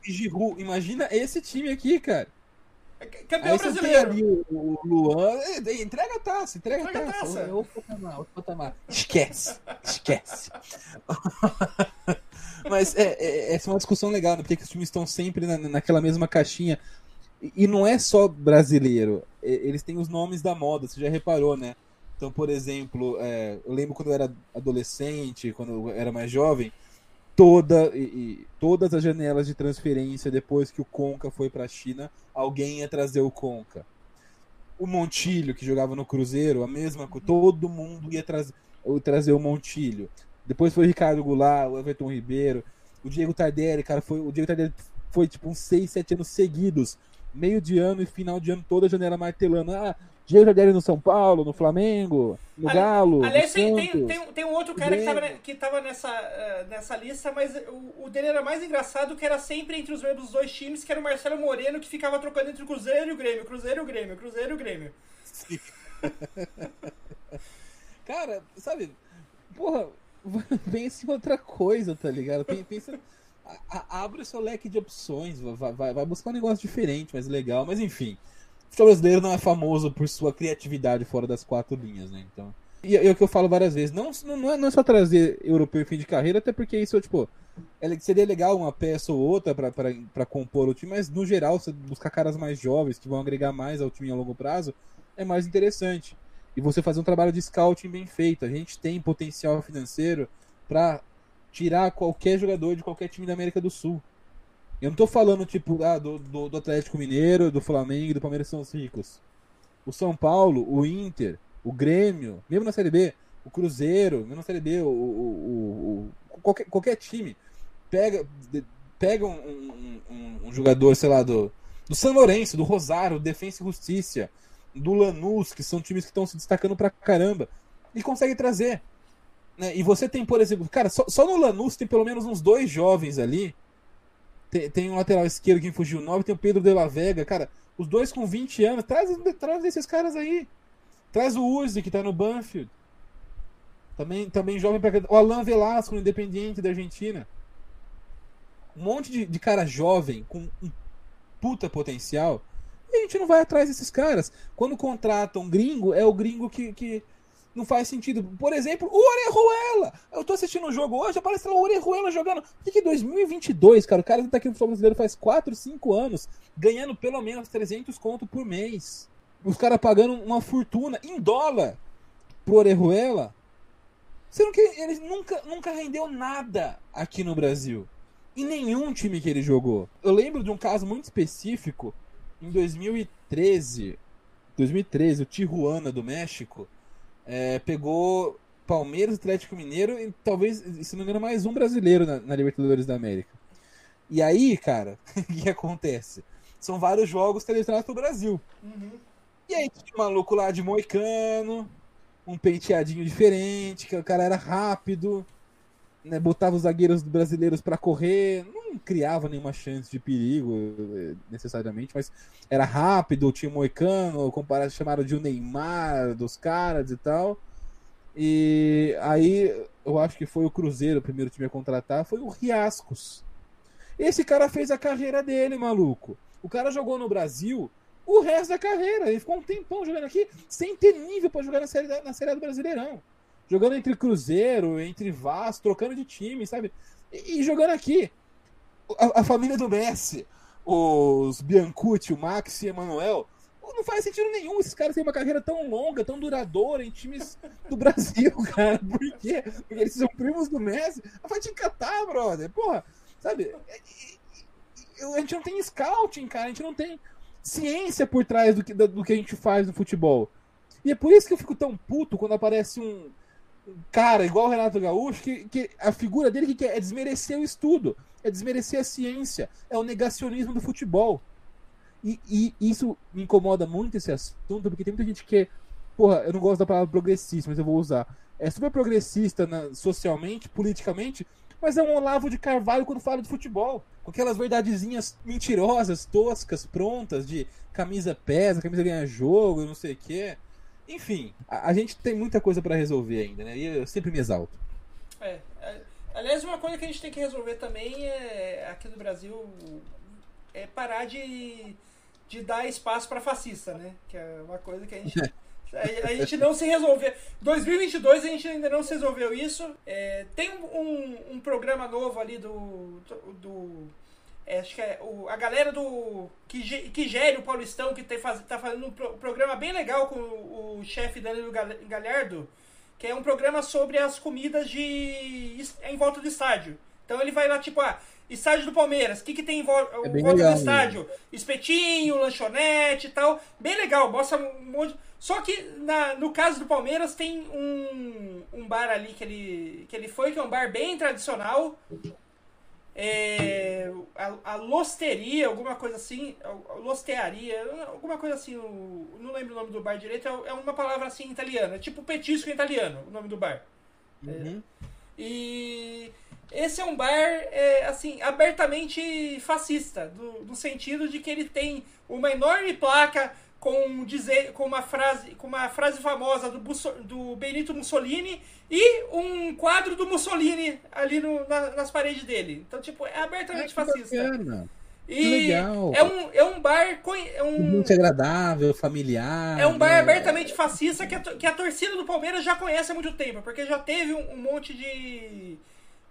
Giroud. Imagina esse time aqui, cara. É campeão Aí brasileiro. Ali o, o Luan. É, entrega a taça, entrega, entrega a taça. taça. Outro patamar, outro patamar. Esquece, esquece. [laughs] Mas é, é, essa é uma discussão legal, né? Porque os times estão sempre na, naquela mesma caixinha. E não é só brasileiro. Eles têm os nomes da moda, você já reparou, né? Então, por exemplo, é, eu lembro quando eu era adolescente, quando eu era mais jovem, toda, e, e, todas as janelas de transferência depois que o Conca foi para a China, alguém ia trazer o Conca. O Montilho, que jogava no Cruzeiro, a mesma coisa, todo mundo ia trazer, trazer o Montilho. Depois foi o Ricardo Goulart, o Everton Ribeiro, o Diego Tardelli, cara, foi, o Diego Tardelli foi tipo uns 6, 7 anos seguidos, meio de ano e final de ano, toda a janela martelando. Ah, Diego Tardelli no São Paulo, no Flamengo, no Galo. Aliás, tem, tem, tem, tem, um outro cara que tava, que tava nessa, uh, nessa lista, mas o, o, dele era mais engraçado, que era sempre entre os membros dos dois times, que era o Marcelo Moreno, que ficava trocando entre o Cruzeiro e o Grêmio, Cruzeiro e o Grêmio, Cruzeiro e o Grêmio. [laughs] cara, sabe, porra, [laughs] pense em outra coisa, tá ligado? Pensa. abre o seu leque de opções, vai, vai, vai buscar um negócio diferente, mais legal, mas enfim. O futebol brasileiro não é famoso por sua criatividade fora das quatro linhas, né? Então. E é o que eu falo várias vezes, não, não, é, não é só trazer europeu em fim de carreira, até porque isso, tipo, é, seria legal uma peça ou outra para compor o time, mas no geral, você buscar caras mais jovens que vão agregar mais ao time a longo prazo é mais interessante. E você fazer um trabalho de scouting bem feito. A gente tem potencial financeiro para tirar qualquer jogador de qualquer time da América do Sul. Eu não tô falando, tipo, ah, do, do, do Atlético Mineiro, do Flamengo do Palmeiras são os ricos. O São Paulo, o Inter, o Grêmio, mesmo na Série B, o Cruzeiro, mesmo na Série B, o, o, o qualquer, qualquer time pega, pega um, um, um, jogador, sei lá, do, do São Lourenço, do Rosário, Defensa e Justiça, do Lanús, que são times que estão se destacando pra caramba, e consegue trazer. Né? E você tem, por exemplo, cara, só, só no Lanús tem pelo menos uns dois jovens ali. Tem, tem um lateral esquerdo que fugiu 9, tem o Pedro de la Vega, cara. Os dois com 20 anos, traz, traz esses caras aí. Traz o Uzi, que tá no Banfield. Também, também jovem pra O Alan Velasco, no Independiente da Argentina. Um monte de, de cara jovem, com um puta potencial. E a gente não vai atrás desses caras. Quando contratam um gringo, é o gringo que, que não faz sentido. Por exemplo, o Orejuela. Eu tô assistindo um jogo hoje, aparece lá o Orejuela jogando. Por que 2022, cara? O cara tá aqui no futebol brasileiro faz 4, 5 anos, ganhando pelo menos 300 conto por mês os caras pagando uma fortuna em dólar pro Orejuela. Sendo que ele nunca, nunca rendeu nada aqui no Brasil. Em nenhum time que ele jogou. Eu lembro de um caso muito específico. Em 2013, 2013 o Tijuana do México é, pegou Palmeiras, Atlético Mineiro e talvez, se não me engano, mais um brasileiro na, na Libertadores da América. E aí, cara, [laughs] o que acontece? São vários jogos televisionados pro Brasil. Uhum. E aí tinha um maluco lá de moicano, um penteadinho diferente, que o cara era rápido, né, botava os zagueiros brasileiros para correr, criava nenhuma chance de perigo eh, necessariamente, mas era rápido, tinha um moicano, comparado, chamaram de o Neymar dos caras e tal. E aí eu acho que foi o Cruzeiro o primeiro time a contratar, foi o Riascos. Esse cara fez a carreira dele, maluco. O cara jogou no Brasil o resto da carreira. Ele ficou um tempão jogando aqui sem ter nível para jogar na série, na série do Brasileirão. Jogando entre Cruzeiro, entre Vasco, trocando de time, sabe? E, e jogando aqui. A, a, família do Messi, os Biancucci, o Max e Emanuel, não faz sentido nenhum. Esses caras têm uma carreira tão longa, tão duradoura em times do [laughs] Brasil, cara. Por quê? Porque eles são primos do Messi. Vai te encatar, brother. Porra, sabe? A gente não tem scouting, cara. A gente não tem ciência por trás do que, do que a gente faz no futebol. E é por isso que eu fico tão puto quando aparece um, cara igual o Renato Gaúcho, que, que a figura dele que quer é desmerecer o estudo, é desmerecer a ciência, é o negacionismo do futebol. E, e, isso me incomoda muito esse assunto, porque tem muita gente que, porra, eu não gosto da palavra progressista, mas eu vou usar. É super progressista na, socialmente, politicamente, mas é um Olavo de Carvalho quando fala de futebol. Com aquelas verdadezinhas mentirosas, toscas, prontas, de camisa pesa, camisa ganha jogo, não sei o quê. Enfim, a, a gente tem muita coisa para resolver ainda, né? E eu sempre me exalto. É, é, aliás, uma coisa que a gente tem que resolver também é aqui no Brasil é parar de, de dar espaço para fascista, né? Que é uma coisa que a gente [laughs] A, gente não se resolveu. 2022 a gente ainda não se resolveu isso. É, tem um, um, programa novo ali do. do é, acho que é o, a galera do. Que, que gere o Paulistão, que tem, faz, tá fazendo um pro, programa bem legal com o, o chefe Danilo Galhardo, que é um programa sobre as comidas de em volta do estádio. Então ele vai lá, tipo, ah, estádio do Palmeiras, o que, que tem em volta, é volta legal, do estádio? Né? Espetinho, lanchonete e tal. Bem legal, mostra um monte. Só que na, no caso do Palmeiras tem um, um bar ali que ele, que ele foi, que é um bar bem tradicional. É, a, a Losteria, alguma coisa assim, a Lostearia, alguma coisa assim, o, não lembro o nome do bar direito, é, é uma palavra assim italiana, tipo petisco italiano, o nome do bar. Uhum. É, e esse é um bar, é, assim, abertamente fascista, do, no sentido de que ele tem uma enorme placa com, dizer, com, uma, frase, com uma frase famosa do, do Benito Mussolini e um quadro do Mussolini ali no, na, nas paredes dele. Então, tipo, é abertamente é fascista. Bacana. E legal. É um, é um bar. É um, muito agradável, familiar. É um bar né? abertamente fascista que a, que a torcida do Palmeiras já conhece há muito tempo, porque já teve um, um monte de.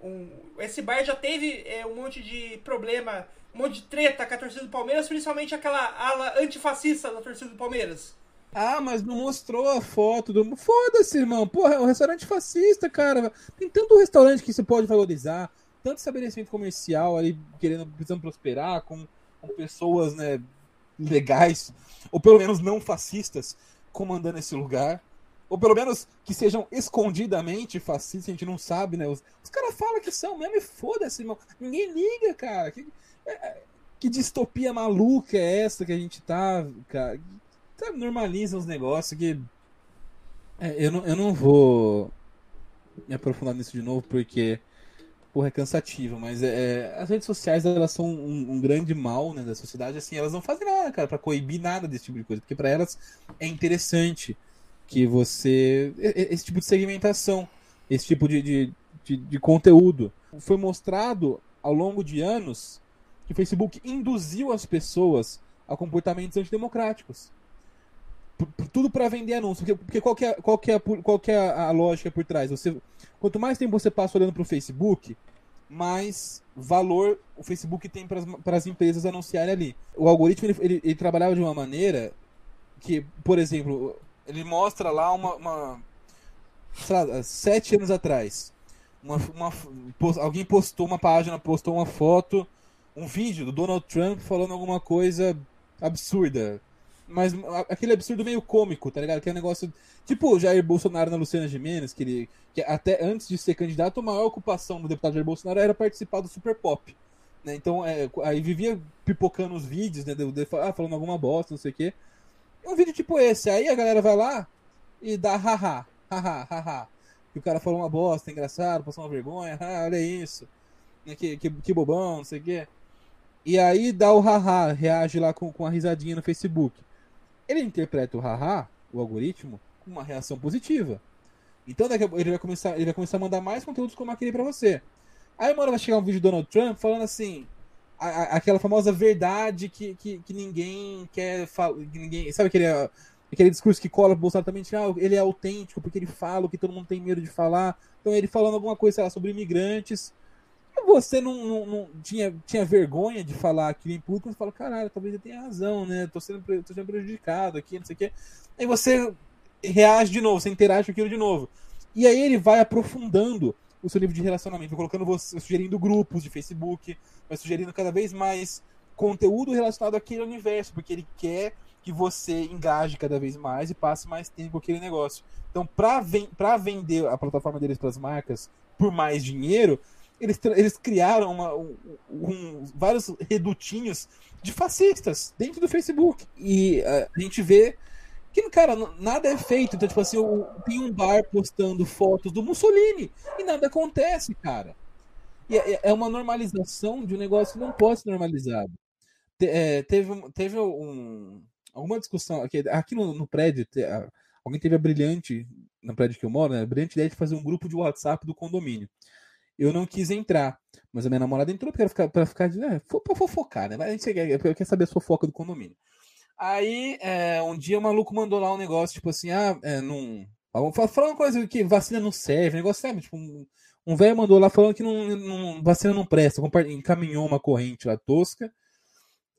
Um, esse bar já teve é, um monte de problema, um monte de treta com a torcida do Palmeiras, principalmente aquela ala antifascista da torcida do Palmeiras. Ah, mas não mostrou a foto do. Foda-se, irmão. Porra, é um restaurante fascista, cara. Tem tanto restaurante que você pode valorizar tanto estabelecimento comercial ali querendo, precisando prosperar, com, com pessoas né, legais, ou pelo menos não fascistas, comandando esse lugar. Ou pelo menos que sejam escondidamente fascistas, a gente não sabe, né? Os, os caras falam que são mesmo e foda-se, irmão. Ninguém liga, cara. Que, é, é que distopia maluca é essa que a gente tá, cara? Tá, normaliza os negócios que. É, eu, não, eu não vou me aprofundar nisso de novo, porque porra, é cansativo, mas é, é, as redes sociais elas são um, um, grande mal né, da sociedade, assim, elas não fazem nada, cara, para coibir nada desse tipo de coisa, porque para elas é interessante que você. esse tipo de segmentação, esse tipo de, de, de, de conteúdo. Foi mostrado ao longo de anos que o Facebook induziu as pessoas a comportamentos antidemocráticos. Tudo para vender anúncio. Porque, porque qual, que é, qual, que é, qual que é a lógica por trás? Você, quanto mais tempo você passa olhando para o Facebook, mais valor o Facebook tem para as empresas anunciarem ali. O algoritmo ele, ele, ele, trabalhava de uma maneira que, por exemplo, ele mostra lá uma, uma lá, sete anos atrás, uma, uma, alguém postou uma página, postou uma foto, um vídeo do Donald Trump falando alguma coisa absurda, mas aquele absurdo meio cômico, tá ligado? Que é um negócio. Tipo o Jair Bolsonaro na Luciana Gimenez, que ele. Que até antes de ser candidato, a maior ocupação do deputado Jair Bolsonaro era participar do Super Pop. Né? Então, é, aí vivia pipocando os vídeos, né? De, de, ah, falando alguma bosta, não sei o quê. Um vídeo tipo esse. Aí a galera vai lá e dá haha, haha, haha. Que o cara falou uma bosta, engraçado, passou uma vergonha, ah, olha isso. Né? Que, que, que bobão, não sei o quê. E aí dá o haha, reage lá com, com a risadinha no Facebook ele interpreta o haha, o algoritmo, com uma reação positiva. Então ele vai começar, ele vai começar a mandar mais conteúdos como aquele para você. Aí uma hora vai chegar um vídeo do Donald Trump falando assim, aquela famosa verdade que, que, que ninguém quer falar, ninguém, sabe aquele aquele discurso que cola pro Bolsonaro também, ah, ele é autêntico porque ele fala o que todo mundo tem medo de falar. Então ele falando alguma coisa lá, sobre imigrantes, você não, não, não, tinha, tinha vergonha de falar aquilo em público, você fala, caralho, talvez eu tenha razão, né? Tô sendo, tô sendo prejudicado aqui, não sei o quê. Aí você reage de novo, você interage com aquilo de novo. E aí ele vai aprofundando o seu nível de relacionamento, colocando você, sugerindo grupos de Facebook, vai sugerindo cada vez mais conteúdo relacionado àquele universo, porque ele quer que você engaje cada vez mais e passe mais tempo com aquele negócio. Então, para ven vender a plataforma deles para as marcas por mais dinheiro, eles, eles criaram uma, um, um, vários redutinhos de fascistas dentro do Facebook. E uh, a gente vê que, cara, nada é feito. Então, tipo assim, tem um bar postando fotos do Mussolini e nada acontece, cara. E é, é uma normalização de um negócio que não pode ser normalizado. Te, é, teve teve um, alguma discussão aqui, aqui no, no prédio. Te, alguém teve a brilhante, no prédio que eu moro, né, a brilhante ideia de fazer um grupo de WhatsApp do condomínio eu não quis entrar. Mas a minha namorada entrou pra ficar, pra ficar de. É, pra fofocar, né? Mas a gente quer, quer saber a fofoca do condomínio. Aí, é, um dia o maluco mandou lá um negócio, tipo assim, ah, é, não. Falando uma coisa que vacina não serve, negócio, sabe? Tipo, um, um velho mandou lá falando que não, não, vacina não presta, encaminhou uma corrente lá tosca.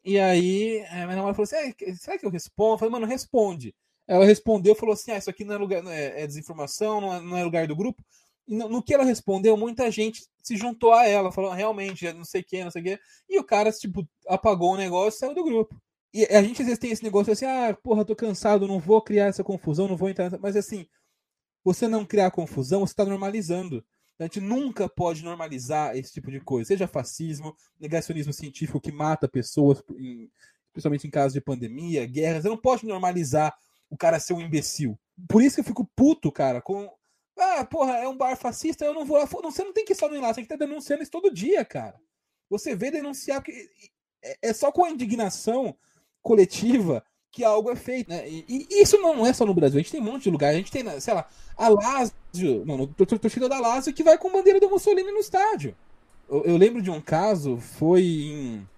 E aí, a minha namorada falou assim: ah, será que eu respondo? Eu falei, mano, responde. Ela respondeu falou assim: ah, isso aqui não é lugar, é, é desinformação, não é, não é lugar do grupo no, no, que ela respondeu, muita gente se juntou a ela, falou realmente, não sei o que, não sei o que. E o cara, tipo, apagou o negócio e saiu do grupo. E a gente às vezes tem esse negócio assim, ah, porra, tô cansado, não vou criar essa confusão, não vou entrar. Mas assim, você não criar confusão, você está normalizando. A gente nunca pode normalizar esse tipo de coisa, seja fascismo, negacionismo científico que mata pessoas, principalmente em casos de pandemia, guerra. Você não pode normalizar o cara ser um imbecil. Por isso que eu fico puto, cara, com ah, porra, é um bar fascista, eu não vou lá. Você não tem que só ir lá, você tem que estar denunciando isso todo dia, cara. Você vê denunciar, que é só com a indignação coletiva que algo é feito, né? E, e, isso não é só no Brasil, a gente tem um monte de lugar, a gente tem, sei lá, a Lazio, não, torcida da Lazio que vai com bandeira do Mussolini no estádio. Eu, eu lembro de um caso, foi em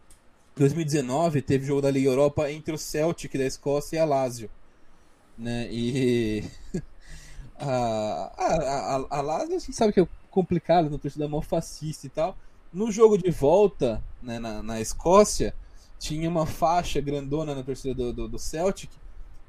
2019 teve jogo da Liga Europa entre o Celtic da Escócia e a Lazio. Né? E [laughs] a, a, a, a Lazio a gente sabe que é complicado, no torcida mó fascista e tal. No jogo de volta, né, na, na Escócia, tinha uma faixa grandona na torcida do, do, do Celtic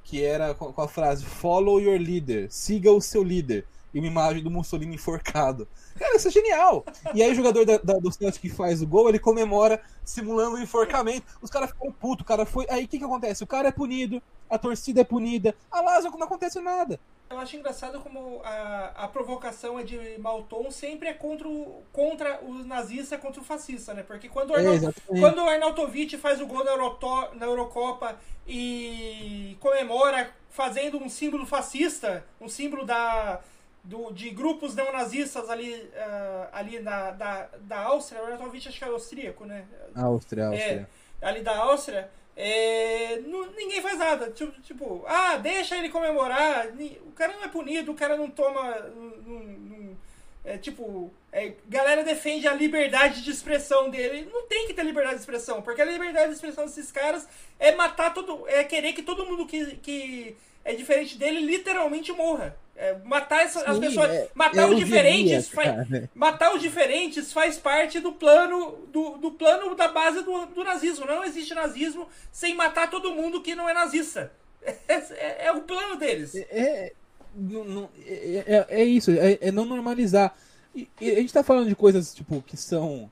que era com, com, a frase Follow your leader, siga o seu líder. E uma imagem do Mussolini enforcado. Cara, isso é genial! E aí o jogador da, da, do Celtic que faz o gol, ele comemora simulando o enforcamento. Os caras ficam putos, o cara foi. Aí o que, que acontece? O cara é punido, a torcida é punida, a Lazio não acontece nada. Eu acho engraçado como a, a provocação é de mau tom sempre é contra o, contra o nazista, contra o fascista, né? Porque quando o, Arnautovic, é, quando o Arnautovic faz o gol na, Euroto, na Eurocopa e comemora fazendo um símbolo fascista, um símbolo da, do, de grupos neonazistas ali, uh, ali na, da, da Áustria, o Arnautovic acho que é austríaco, né? Áustria, Áustria. É, ali da Áustria é, não, ninguém faz nada. Tipo, tipo, ah, deixa ele comemorar. O cara não é punido, o cara não toma. Não, não, é, tipo, é, galera defende a liberdade de expressão dele. Não tem que ter liberdade de expressão, porque a liberdade de expressão desses caras é matar todo. É querer que todo mundo que, que é diferente dele literalmente morra. É, matar essa, Sim, as pessoas. É, matar os diferentes. Faz, matar os diferentes faz parte do plano do, do plano da base do, do nazismo. Não existe nazismo sem matar todo mundo que não é nazista. [laughs] É, é, é o plano deles. É, é não, é, é, isso, é, não normalizar. E, e, a gente tá falando de coisas tipo que são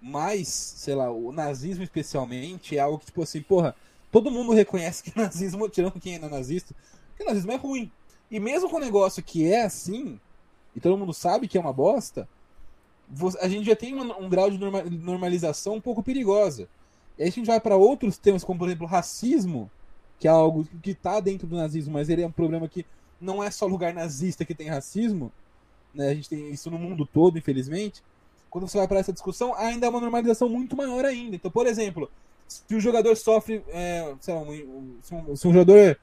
mais, sei lá, o nazismo especialmente é algo que, tipo assim, porra, todo mundo reconhece que [laughs] nazismo, tirando quem é nazista, que nazismo é ruim. E mesmo com um negócio que é assim, e todo mundo sabe que é uma bosta, a gente já tem um, um grau de normalização um pouco perigosa. E aí a gente vai para outros temas, como por exemplo racismo, que é algo que está dentro do nazismo, mas ele é um problema que não é só lugar nazista que tem racismo, né? A gente tem isso no mundo todo, infelizmente. Quando você vai para essa discussão, ainda é uma normalização muito maior ainda. Então, por exemplo, se o jogador sofre, é, lá, um, se, um, se um jogador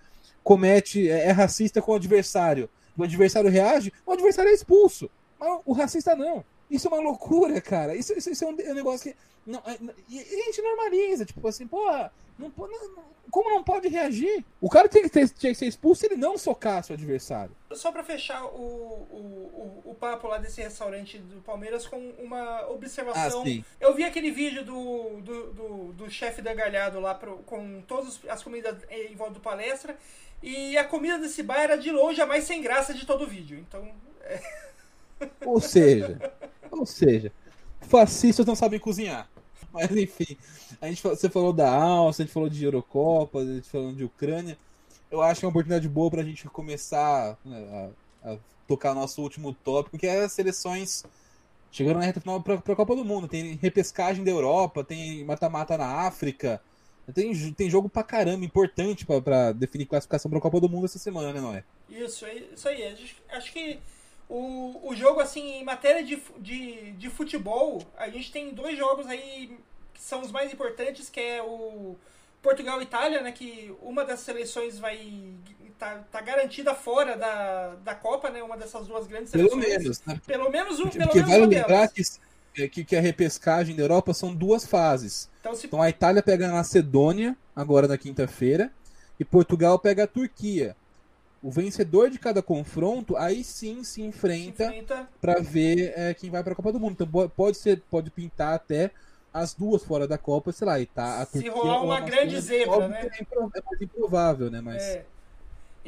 comete, é, é racista com o adversário, o adversário reage, o adversário é expulso. Mas o racista não. Isso é uma loucura, cara. Isso, isso, isso é, um, é um negócio que. Não, é, e a gente normaliza, tipo assim, porra, não, não, como não pode reagir? O cara tem que, ter, tem que ser expulso se ele não socar seu adversário. Só para fechar o, o, o, o, papo lá desse restaurante do Palmeiras com uma observação. Ah, eu vi aquele vídeo do, do, do, do chefe da Galhado lá pro, com todas as comidas em volta do palestra. E a comida desse bar era de longe a mais sem graça de todo o vídeo. Então. É... Ou seja, ou seja, fascistas não sabem cozinhar. Mas enfim, a gente, você falou da Áustria, a gente falou de Eurocopa, a gente falou de Ucrânia. Eu acho que é uma oportunidade boa para a gente começar né, a, a, tocar nosso último tópico, que é as seleções chegando na reta final para a Copa do Mundo. Tem repescagem da Europa, tem mata-mata na África. Tem, tem jogo pra caramba importante para definir classificação para a Copa do Mundo essa semana, né, Noé? Isso, é isso aí. Acho que o, o jogo, assim, em matéria de, de, de futebol, a gente tem dois jogos aí que são os mais importantes, que é o Portugal e Itália, né? Que uma das seleções vai tá, tá garantida fora da, da Copa, né? Uma dessas duas grandes seleções. Pelo menos, né? Pelo menos um, pelo Porque menos vale lembrar que, que, que a repescagem da Europa são duas fases. Então, se... então a Itália pega a Macedônia, agora na quinta-feira, e Portugal pega a Turquia o vencedor de cada confronto aí sim se enfrenta, enfrenta. para ver é, quem vai para a Copa do Mundo. Então pode ser, pode pintar até as duas fora da Copa, sei lá, e tá a Se Turquia, rolar uma grande zebra, né? É, é mais improvável, né? Mas é.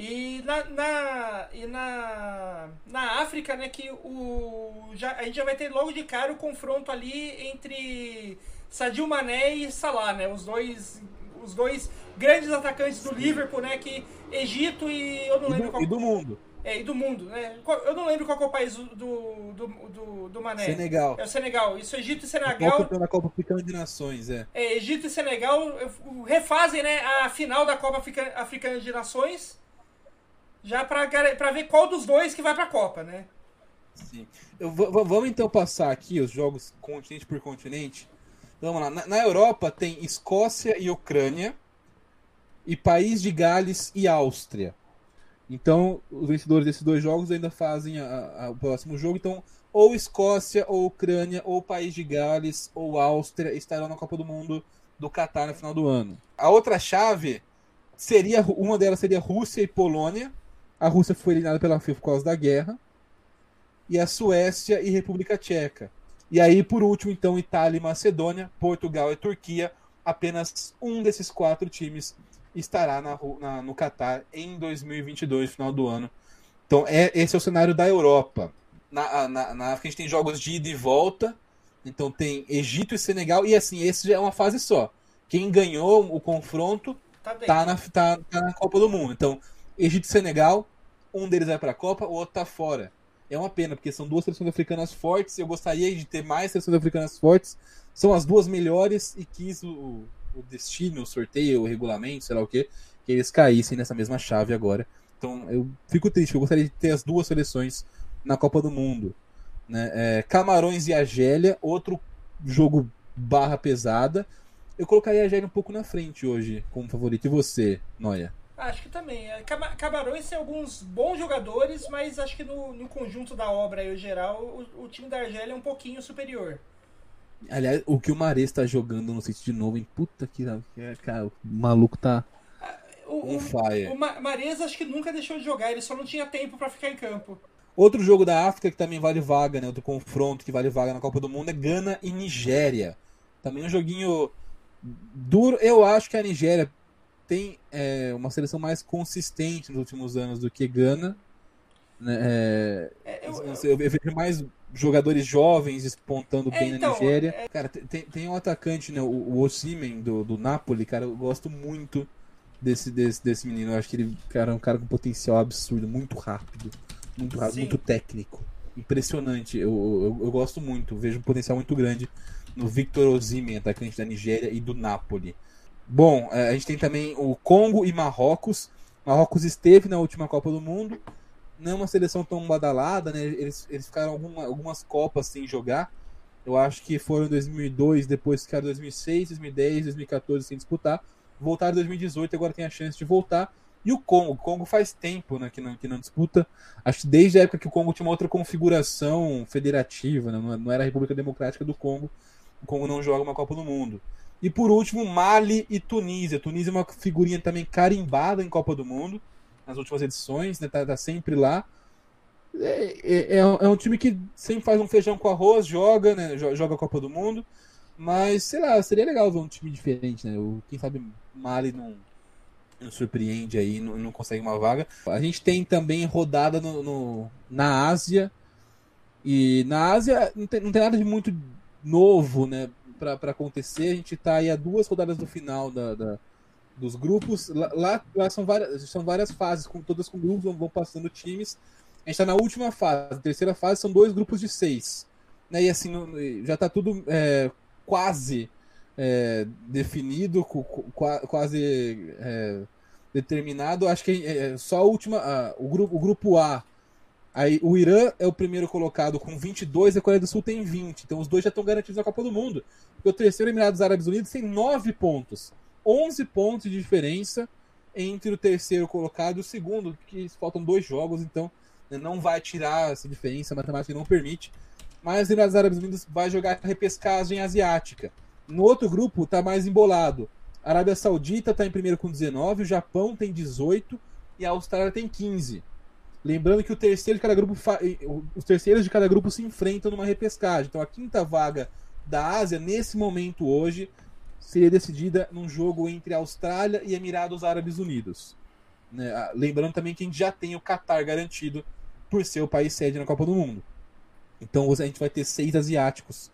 E na, na, e na, na África, né, que o, já, a gente já vai ter logo de cara o confronto ali entre Sadio Mané e Salah, né? Os dois, os dois grandes atacantes do Liverpool, né? Que Egito e eu não lembro e do, qual. E do mundo. É, e do mundo, né? Eu não lembro qual é o país do, do, do, do Mané. Senegal. É o Senegal. Isso, Egito e Senegal. Copa, na Copa Africana de Nações, é. É, Egito e Senegal refazem, né, a final da Copa Africana de Nações. Já pra ver qual dos dois que vai pra Copa, né? Sim. Eu, vamos então passar aqui os jogos continente por continente. Vamos lá. Na, na Europa tem Escócia e Ucrânia e País de Gales e Áustria. Então, os vencedores desses dois jogos ainda fazem a, a, o próximo jogo. Então, ou Escócia, ou Ucrânia, ou País de Gales, ou Áustria estarão na Copa do Mundo do Catar no final do ano. A outra chave seria uma delas seria Rússia e Polônia. A Rússia foi eliminada pela FIFA por causa da guerra. E a Suécia e República Tcheca. E aí, por último, então, Itália e Macedônia, Portugal e Turquia. Apenas um desses quatro times estará na, na, no Catar em 2022, final do ano. Então, é, esse é o cenário da Europa. Na, na, na África, a gente tem jogos de ida e volta. Então, tem Egito e Senegal. E assim, esse é uma fase só. Quem ganhou o confronto tá, tá na, tá, tá, na Copa do Mundo. Então, Egito e Senegal, um deles vai para a Copa, o outro tá fora. É uma pena, porque são duas seleções africanas fortes. Eu gostaria de ter mais seleções africanas fortes. São as duas melhores e quis o, o destino, o sorteio, o regulamento, sei lá o que, que eles caíssem nessa mesma chave agora. Então eu fico triste, eu gostaria de ter as duas seleções na Copa do Mundo. Né? É, Camarões e Argélia, outro jogo barra pesada. Eu colocaria a Argélia um pouco na frente hoje como favorito. E você, Noia? Acho que também. É, Camarões tem alguns bons jogadores, mas acho que no, no conjunto da obra aí, o geral, o, o time da Argélia é um pouquinho superior. Aliás, o que o Mares tá jogando no City de novo, hein? Puta que. Cara, o maluco tá. O, um fire. O, o Mares acho que nunca deixou de jogar, ele só não tinha tempo para ficar em campo. Outro jogo da África que também vale vaga, né? Outro confronto que vale vaga na Copa do Mundo é Gana e Nigéria. Também um joguinho duro. Eu acho que a Nigéria tem é, uma seleção mais consistente nos últimos anos do que Gana. Né? É, é eu, eu, eu, vejo mais jogadores jovens despontando bem então, na Nigéria. É... Cara, tem, tem um atacante, né, o, o Osimen do, do Napoli, cara, eu gosto muito desse, desse, desse menino. Eu acho que ele cara, é um cara com potencial absurdo, muito rápido, muito rápido, Sim. muito técnico. Impressionante. Eu, eu, eu, gosto muito, vejo um potencial muito grande no Victor Osimhen, atacante da Nigéria e do Napoli. Bom, é, a gente tem também o Congo e Marrocos. Marrocos esteve na última Copa do Mundo, não é uma seleção tão badalada, né? Eles, eles ficaram alguma, algumas Copas sem jogar. Eu acho que foram em 2002, depois ficaram 2006, 2010, 2014 sem disputar. Voltaram em 2018, agora tem a chance de voltar. E o Congo, o Congo faz tempo né, que, não, que não disputa. Acho que desde a época que o Congo tinha uma outra configuração federativa, né? não era a República Democrática do Congo. O Congo não joga uma Copa do Mundo. E por último, Mali e Tunísia. Tunísia é uma figurinha também carimbada em Copa do Mundo nas últimas edições, né? Tá, tá sempre lá. É, é, é, é, um time que sempre faz um feijão com arroz, joga, né? Joga a Copa do Mundo. Mas, sei lá, seria legal ver um time diferente, né? O, quem sabe Mali não, não surpreende aí, não, não consegue uma vaga. A gente tem também rodada no, no na Ásia. E na Ásia não tem, não tem nada de muito novo, né? Para acontecer. A gente está aí a duas rodadas do final da, da dos grupos. Lá, lá, são, várias, são várias fases, com, todas com grupos, vão passando times. A gente está na última fase. Terceira fase são dois grupos de seis. Né? E assim, já está tudo é, quase é, definido, quase é, determinado. Acho que é, só a última. A, o, grupo, o grupo A. Aí, o Irã é o primeiro colocado com 22 e a Coreia do Sul tem 20. Então os dois já estão garantidos na Copa do Mundo. Porque o terceiro, Emirados Árabes Unidos, tem 9 pontos. 11 pontos de diferença entre o terceiro colocado e o segundo, que faltam dois jogos, então né, não vai tirar essa diferença, a matemática não permite. Mas os Emirados Árabes Unidos vai jogar repescagem asiática. No outro grupo está mais embolado. A Arábia Saudita está em primeiro com 19, o Japão tem 18 e a Austrália tem 15. Lembrando que o terceiro de cada grupo os terceiros de cada grupo se enfrentam numa repescagem. Então a quinta vaga da Ásia nesse momento hoje seria decidida num jogo entre Austrália e Emirados Árabes Unidos. Né? Ah, lembrando também que a gente já tem o Qatar garantido por ser o país sede na Copa do Mundo. Então a gente vai ter seis asiáticos.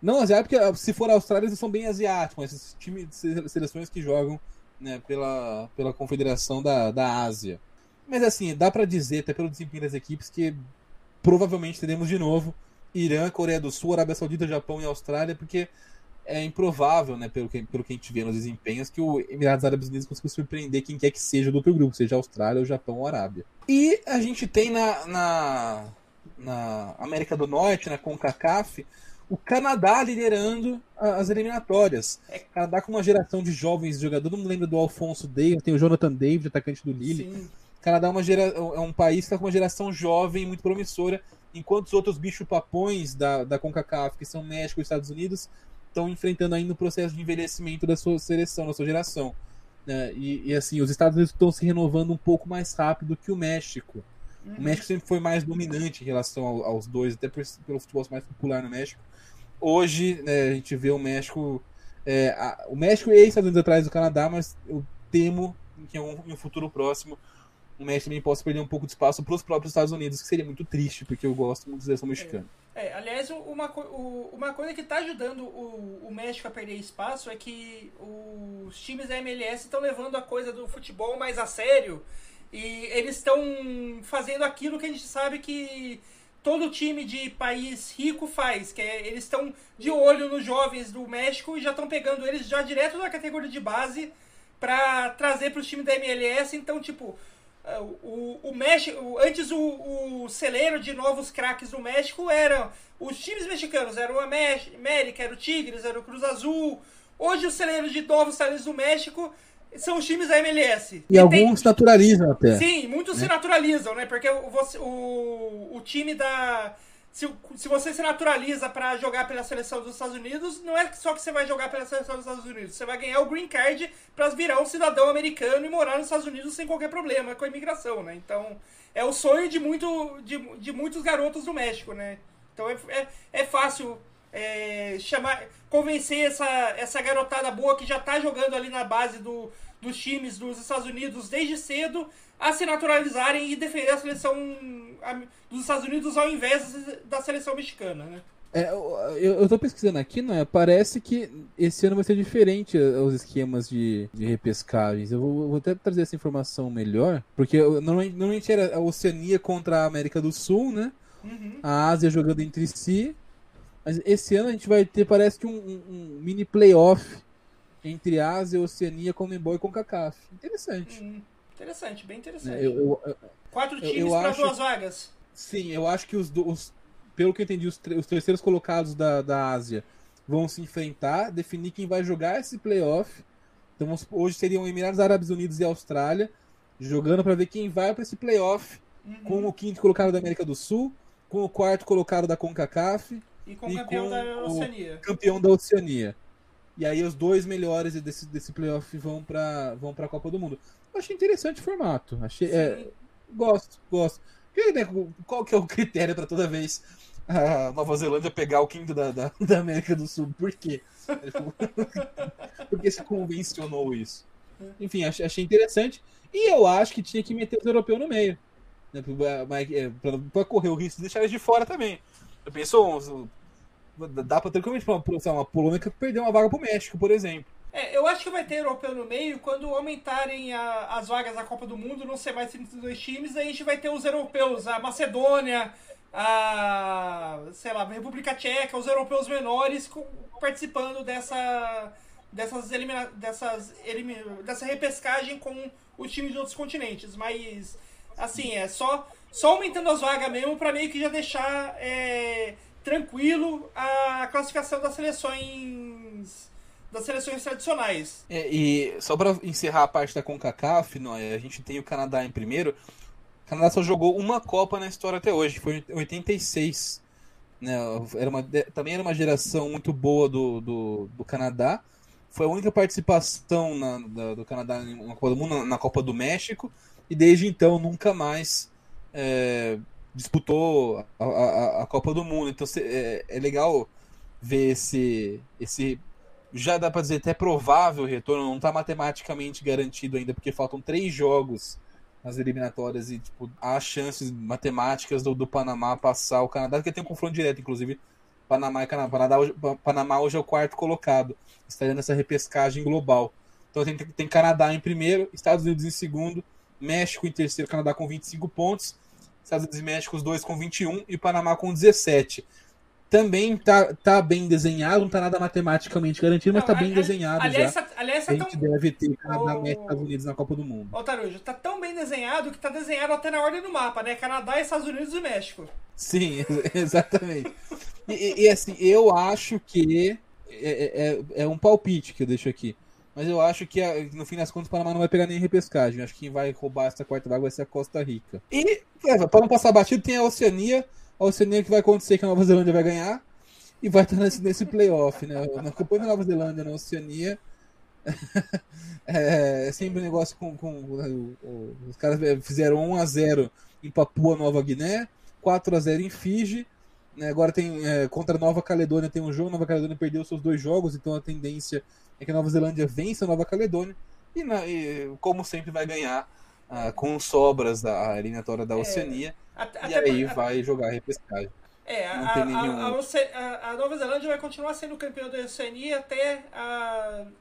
Não asiáticos, porque ah, se for Austrália, eles são bem asiáticos, esses times seleções que jogam né, pela, pela Confederação da, da Ásia. Mas assim, dá para dizer, até pelo desempenho das equipes, que provavelmente teremos de novo Irã, Coreia do Sul, Arábia Saudita, Japão e Austrália, porque é improvável, né, pelo que, pelo que a gente vê nos desempenhos, que o Emirados Árabes Unidos consiga surpreender quem quer que seja do outro grupo, seja Austrália, o Japão ou Arábia. E a gente tem na, na, na América do Norte, na CONCACAF, o Canadá liderando as eliminatórias. É. Canadá com uma geração de jovens jogadores, não me lembro do Alfonso Davis, tem o Jonathan David, atacante do Lille. Sim. Canadá é, uma gera, é um país que está com uma geração jovem, muito promissora, enquanto os outros bichos papões da, da CONCACAF, que são México e Estados Unidos, estão enfrentando ainda o processo de envelhecimento da sua seleção, da sua geração. Né? E, e, assim, os Estados Unidos estão se renovando um pouco mais rápido que o México. Uhum. O México sempre foi mais dominante em relação ao, aos dois, até por, pelo futebol mais popular no México. Hoje, né, a gente vê o México. É, a, o México e Estados Unidos atrás do Canadá, mas eu temo que em um, em um futuro próximo o México também possa perder um pouco de espaço para os próprios Estados Unidos, que seria muito triste, porque eu gosto muito da seleção mexicana. É, é aliás, uma, uma coisa que está ajudando o, o México a perder espaço é que os times da MLS estão levando a coisa do futebol mais a sério e eles estão fazendo aquilo que a gente sabe que todo time de país rico faz, que é, eles estão de olho nos jovens do México e já estão pegando eles já direto da categoria de base para trazer para os times da MLS. Então, tipo, o, o México, antes o, o celeiro de novos craques do México eram os times mexicanos, era o América, era o Tigres, era o Cruz Azul. Hoje o celeiro de novos talentos do México são os times da MLS. E, e alguns tem... naturalizam até. Sim, muitos né? se naturalizam, né? Porque o, o, o time da se, se você se naturaliza para jogar pela seleção dos Estados Unidos, não é só que você vai jogar pela seleção dos Estados Unidos, você vai ganhar o green card para virar um cidadão americano e morar nos Estados Unidos sem qualquer problema com a imigração, né? Então, é o sonho de, muito, de, de muitos garotos do México, né? Então, é, é, é fácil é, chamar, convencer essa, essa garotada boa que já tá jogando ali na base do, dos times dos Estados Unidos desde cedo a se naturalizarem e defender a seleção dos Estados Unidos ao invés da seleção mexicana, né? É, eu, eu tô pesquisando aqui, né? Parece que esse ano vai ser diferente os esquemas de, de repescagens. Eu vou, vou até trazer essa informação melhor, porque normalmente, normalmente era a Oceania contra a América do Sul, né? Uhum. A Ásia jogando entre si. Mas esse ano a gente vai ter, parece que um, um, um mini playoff entre Ásia, Oceania, Comembol e CONCACAF. Interessante. Uhum. Interessante, bem interessante. Eu, eu, Quatro times para duas vagas. Sim, eu acho que os, os pelo que eu entendi, os, os terceiros colocados da, da Ásia vão se enfrentar, definir quem vai jogar esse playoff. Então hoje seriam Emirados Árabes Unidos e Austrália jogando para ver quem vai para esse playoff uhum. com o quinto colocado da América do Sul, com o quarto colocado da CONCACAF e com o campeão com da Oceania. campeão da Oceania. E aí os dois melhores desse, desse playoff vão para vão a Copa do Mundo. Achei interessante o formato. Achei, é, gosto, gosto. Né, qual que é o critério para toda vez a Nova Zelândia pegar o quinto da, da, da América do Sul? Por quê? [laughs] Por que se convencionou isso? Enfim, achei, achei interessante. E eu acho que tinha que meter os europeus no meio. Né, para correr o risco de deixar eles de fora também. Eu penso, dá para ter como uma, uma Polônia perder uma vaga pro México, por exemplo. É, eu acho que vai ter europeu no meio quando aumentarem a, as vagas da Copa do Mundo, não ser mais 32 times, aí a gente vai ter os europeus, a Macedônia, a sei lá, a República Tcheca, os europeus menores com, participando dessa dessas elimina, dessas dessa repescagem com os times de outros continentes, mas assim, é só só aumentando as vagas mesmo para meio que já deixar é, tranquilo a classificação das seleções das seleções tradicionais. É, e só para encerrar a parte da CONCACAF, a gente tem o Canadá em primeiro. O Canadá só jogou uma Copa na história até hoje, foi em 86. Né? Era uma, também era uma geração muito boa do, do, do Canadá. Foi a única participação na, da, do Canadá na Copa do Mundo, na, Copa do México, e desde então nunca mais é, disputou a, a, a, Copa do Mundo. Então é, é legal ver esse, esse já dá para dizer até provável retorno, não está matematicamente garantido ainda, porque faltam três jogos nas eliminatórias e tipo, há chances matemáticas do, do Panamá passar o Canadá, porque tem um confronto direto, inclusive Panamá e Canadá. Panamá hoje, Panamá hoje é o quarto colocado, estaria nessa repescagem global. Então tem, tem Canadá em primeiro, Estados Unidos em segundo, México em terceiro, Canadá com 25 pontos, Estados Unidos e México os dois com 21 e Panamá com 17 também tá, tá bem desenhado, não tá nada matematicamente garantido, mas não, tá bem desenhado aliás, já. Aliás, tá a gente tão... deve ter Canadá e Estados Unidos na Copa do Mundo. Ô, Tarujo, tá tão bem desenhado que tá desenhado até na ordem do mapa, né? Canadá, Estados Unidos e México. Sim, [laughs] exatamente. e, e, assim, eu acho que é, é, é, um palpite que eu deixo aqui. Mas eu acho que no fim das contas o Panamá não vai pegar nem repescagem. Acho que quem vai roubar essa quarta vaga vai ser a Costa Rica. E, é, para não passar batido, tem a Oceania a Oceania que vai acontecer que a Nova Zelândia vai ganhar. e vai estar nesse, nesse playoff, né? Na campanha da Nova Zelândia, na Oceania, [laughs] é, é, sempre um negócio com. com o, o, os caras fizeram 1x0 em Papua Nova Guiné, 4x0 em Fiji. Né, agora tem é, contra a Nova Caledônia tem um jogo, Nova Caledônia perdeu seus dois jogos, então a tendência é que a Nova Zelândia vença a Nova Caledônia e, na, e como sempre vai ganhar ah, com sobras da eliminatória da é, Oceania é, e aí vai jogar a repescagem. É, a, a, a, a, Nova Zelândia vai continuar sendo campeão da Oceania até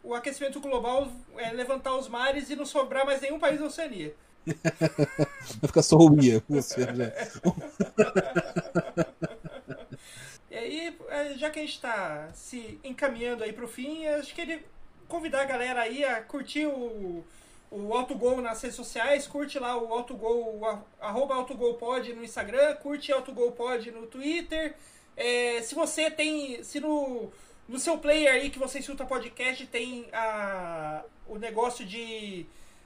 o aquecimento global é, levantar os mares e não sobrar mais nenhum país da Oceania. [laughs] vai ficar só o Ia? [laughs] E aí, é, já que a gente está se encaminhando aí para o fim, acho que ele convidar a galera aí a curtir o, o Autogol nas redes sociais, curte lá o Autogol, arroba Autogolpod no Instagram, curte Autogolpod no Twitter. É, se você tem, se no, no seu player aí que você escuta podcast tem a, o negócio de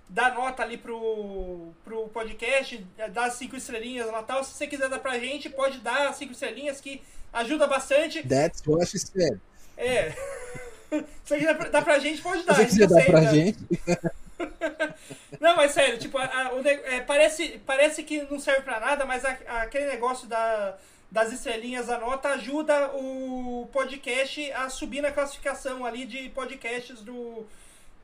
dar nota ali pro, pro podcast, dar cinco estrelinhas lá tal, se você quiser dar pra gente, pode dar cinco estrelinhas que ajuda bastante. That's what she said. É. [laughs] se você quiser dar pra gente, pode dar. Se você quiser dar pra gente... [laughs] Não, mas sério, tipo, a, a, o, é, parece, parece que não serve pra nada, mas a, aquele negócio da, das estrelinhas da nota ajuda o podcast a subir na classificação ali de podcasts do,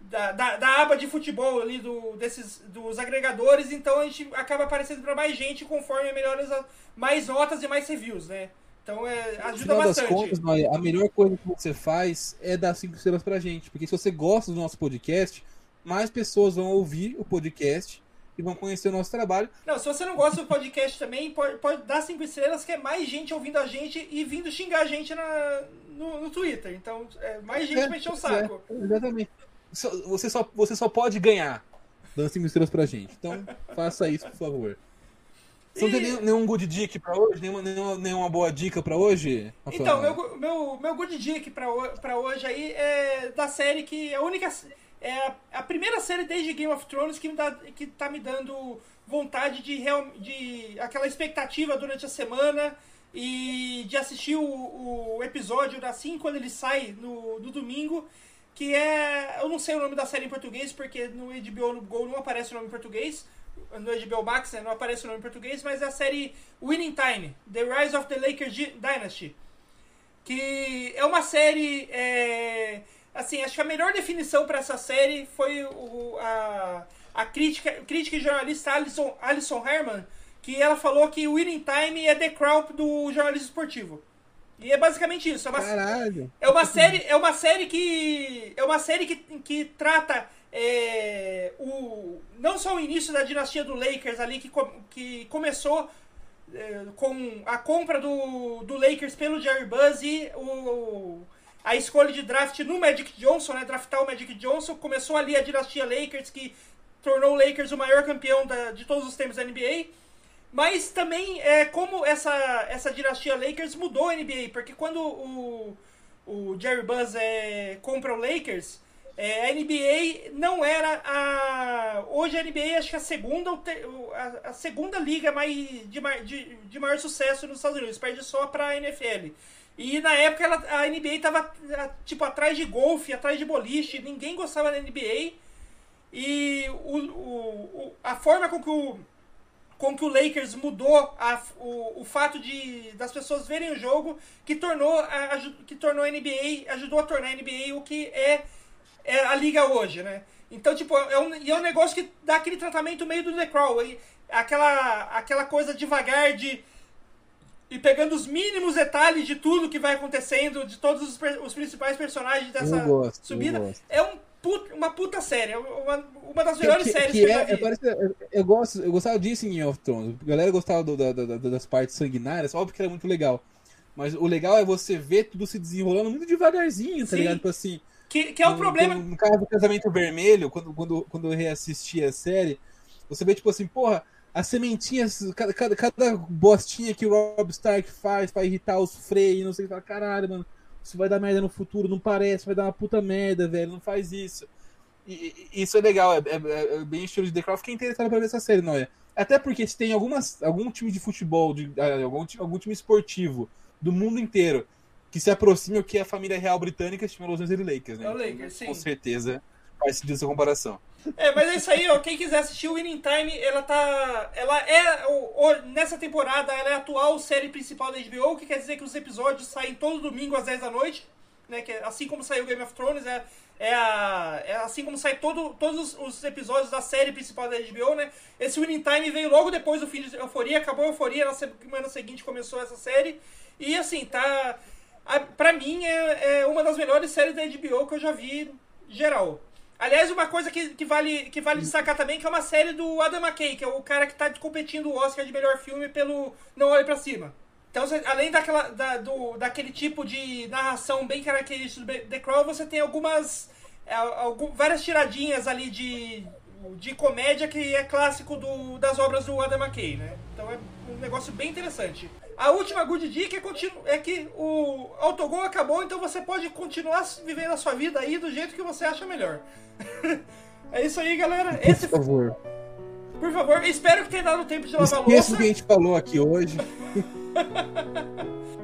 da, da, da, aba de futebol ali do, desses, dos agregadores, então a gente acaba aparecendo para mais gente conforme melhores mais notas e mais reviews, né? Então é, ajuda bastante. Contas, a melhor coisa que você faz é dar cinco estrelas pra gente, porque se você gosta do nosso podcast, mais pessoas vão ouvir o podcast e vão conhecer o nosso trabalho. Não, se você não gosta do podcast também, pode, pode dar cinco estrelas, que é mais gente ouvindo a gente e vindo xingar a gente na, no, no Twitter. Então, é mais gente é, mexer o saco. É, exatamente. Você só, você só pode ganhar dando cinco estrelas pra gente. Então, [laughs] faça isso, por favor. Você não tem nenhum, nenhum good dick pra hoje? Nenhuma, nenhuma, nenhuma boa dica pra hoje? Rafael? Então, meu, meu, meu good dick pra, pra hoje aí é da série que é a única é a, primeira série desde Game of Thrones que, me dá, que tá me dando vontade de, de aquela expectativa durante a semana e de assistir o, o episódio assim quando ele sai no, no domingo que é eu não sei o nome da série em português porque no HBO no Go não aparece o nome em português no HBO Max né, não aparece o nome em português mas é a série Winning Time The Rise of the Lakers Dynasty que é uma série é, assim, acho que a melhor definição para essa série foi o, a, a crítica, crítica e jornalista Alison, Alison Herman, que ela falou que o Winning Time é The Crown do jornalismo esportivo. E é basicamente isso. É uma, Caralho. É uma série, é uma série que é uma série que, que trata é, o não só o início da dinastia do Lakers ali que, que começou é, com a compra do, do Lakers pelo Jerry Buzz e o a escolha de draft no Magic Johnson, né? Draftar o Magic Johnson. Começou ali a dinastia Lakers, que tornou o Lakers o maior campeão da, de todos os tempos da NBA. Mas também é como essa, essa dinastia Lakers mudou a NBA, porque quando o, o Jerry Buzz é, compra o Lakers, é, a NBA não era a. Hoje a NBA acho que é a segunda, a, a segunda liga mais, de, de, de maior sucesso nos Estados Unidos, perde só para a NFL. E na época ela, a NBA tava tipo atrás de golfe, atrás de boliche, ninguém gostava da NBA. E o, o, a forma com que o, com que o Lakers mudou a, o, o fato de das pessoas verem o jogo que tornou a, que tornou a NBA, ajudou a tornar a NBA o que é, é a liga hoje, né? Então, tipo, é um, é um negócio que dá aquele tratamento meio do The Crawl, aquela, aquela coisa devagar de e pegando os mínimos detalhes de tudo que vai acontecendo, de todos os, os principais personagens dessa gosto, subida. É um put, uma puta série, é uma, uma das melhores que, séries que, que, é, eu vi. Parece, eu, eu, gosto, eu gostava disso em Game of Thrones. A galera gostava do, da, da, das partes sanguinárias, óbvio que era muito legal. Mas o legal é você ver tudo se desenrolando muito devagarzinho, tá Sim. ligado? Tipo assim. Que, que é o no, problema. No, no caso do Casamento Vermelho, quando, quando, quando eu reassisti a série, você vê, tipo assim, porra as sementinhas, cada, cada, cada bostinha que o Rob Stark faz pra irritar os freios, não sei o que, caralho, mano, isso vai dar merda no futuro, não parece, vai dar uma puta merda, velho, não faz isso. E, e isso é legal, é, é, é, bem estilo de The Crown, fiquei interessado pra ver essa série, não é? Até porque se tem algumas, algum time de futebol, de, ah, algum, algum time esportivo do mundo inteiro que se aproxime o que a família real britânica estima Los Angeles Lakers, né? É o Lakers, sim. Com certeza faz sentido essa comparação. É, mas é isso aí, ó. Quem quiser assistir o Winning Time, ela tá. Ela é. O, o, nessa temporada, ela é a atual série principal da HBO, que quer dizer que os episódios saem todo domingo às 10 da noite. Né, que é, assim como saiu Game of Thrones, é, é, a, é assim como sai todo, todos os, episódios da série principal da HBO, né? Esse Winning Time veio logo depois do fim de Euforia, acabou a Euforia, na semana seguinte começou essa série. E assim, tá. A, pra mim é, é uma das melhores séries da HBO que eu já vi geral. Aliás, uma coisa que, que, vale, que vale destacar também, que é uma série do Adam McKay, que é o cara que está competindo o Oscar de melhor filme pelo Não Olhe para Cima. Então, você, além daquela, da, do, daquele tipo de narração bem característico do The Crow, você tem algumas. É, algum, várias tiradinhas ali de, de comédia que é clássico do, das obras do Adam McKay, né? Então é um negócio bem interessante. A última good dica é, continu, é que o autogol acabou, então você pode continuar vivendo a sua vida aí do jeito que você acha melhor. [laughs] é isso aí, galera. Esse... Por favor. Por favor, espero que tenha dado tempo de lavar louça. Esqueça o que a gente falou aqui hoje. [laughs]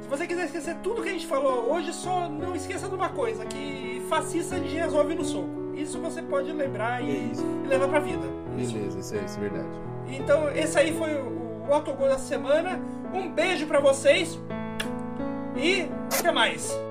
Se você quiser esquecer tudo que a gente falou hoje, só não esqueça de uma coisa, que fascista a gente resolve no soco. Isso você pode lembrar e, e levar pra vida. Beleza, isso é, isso é verdade. Então, esse aí foi o, o autogol da semana. Um beijo para vocês e até mais.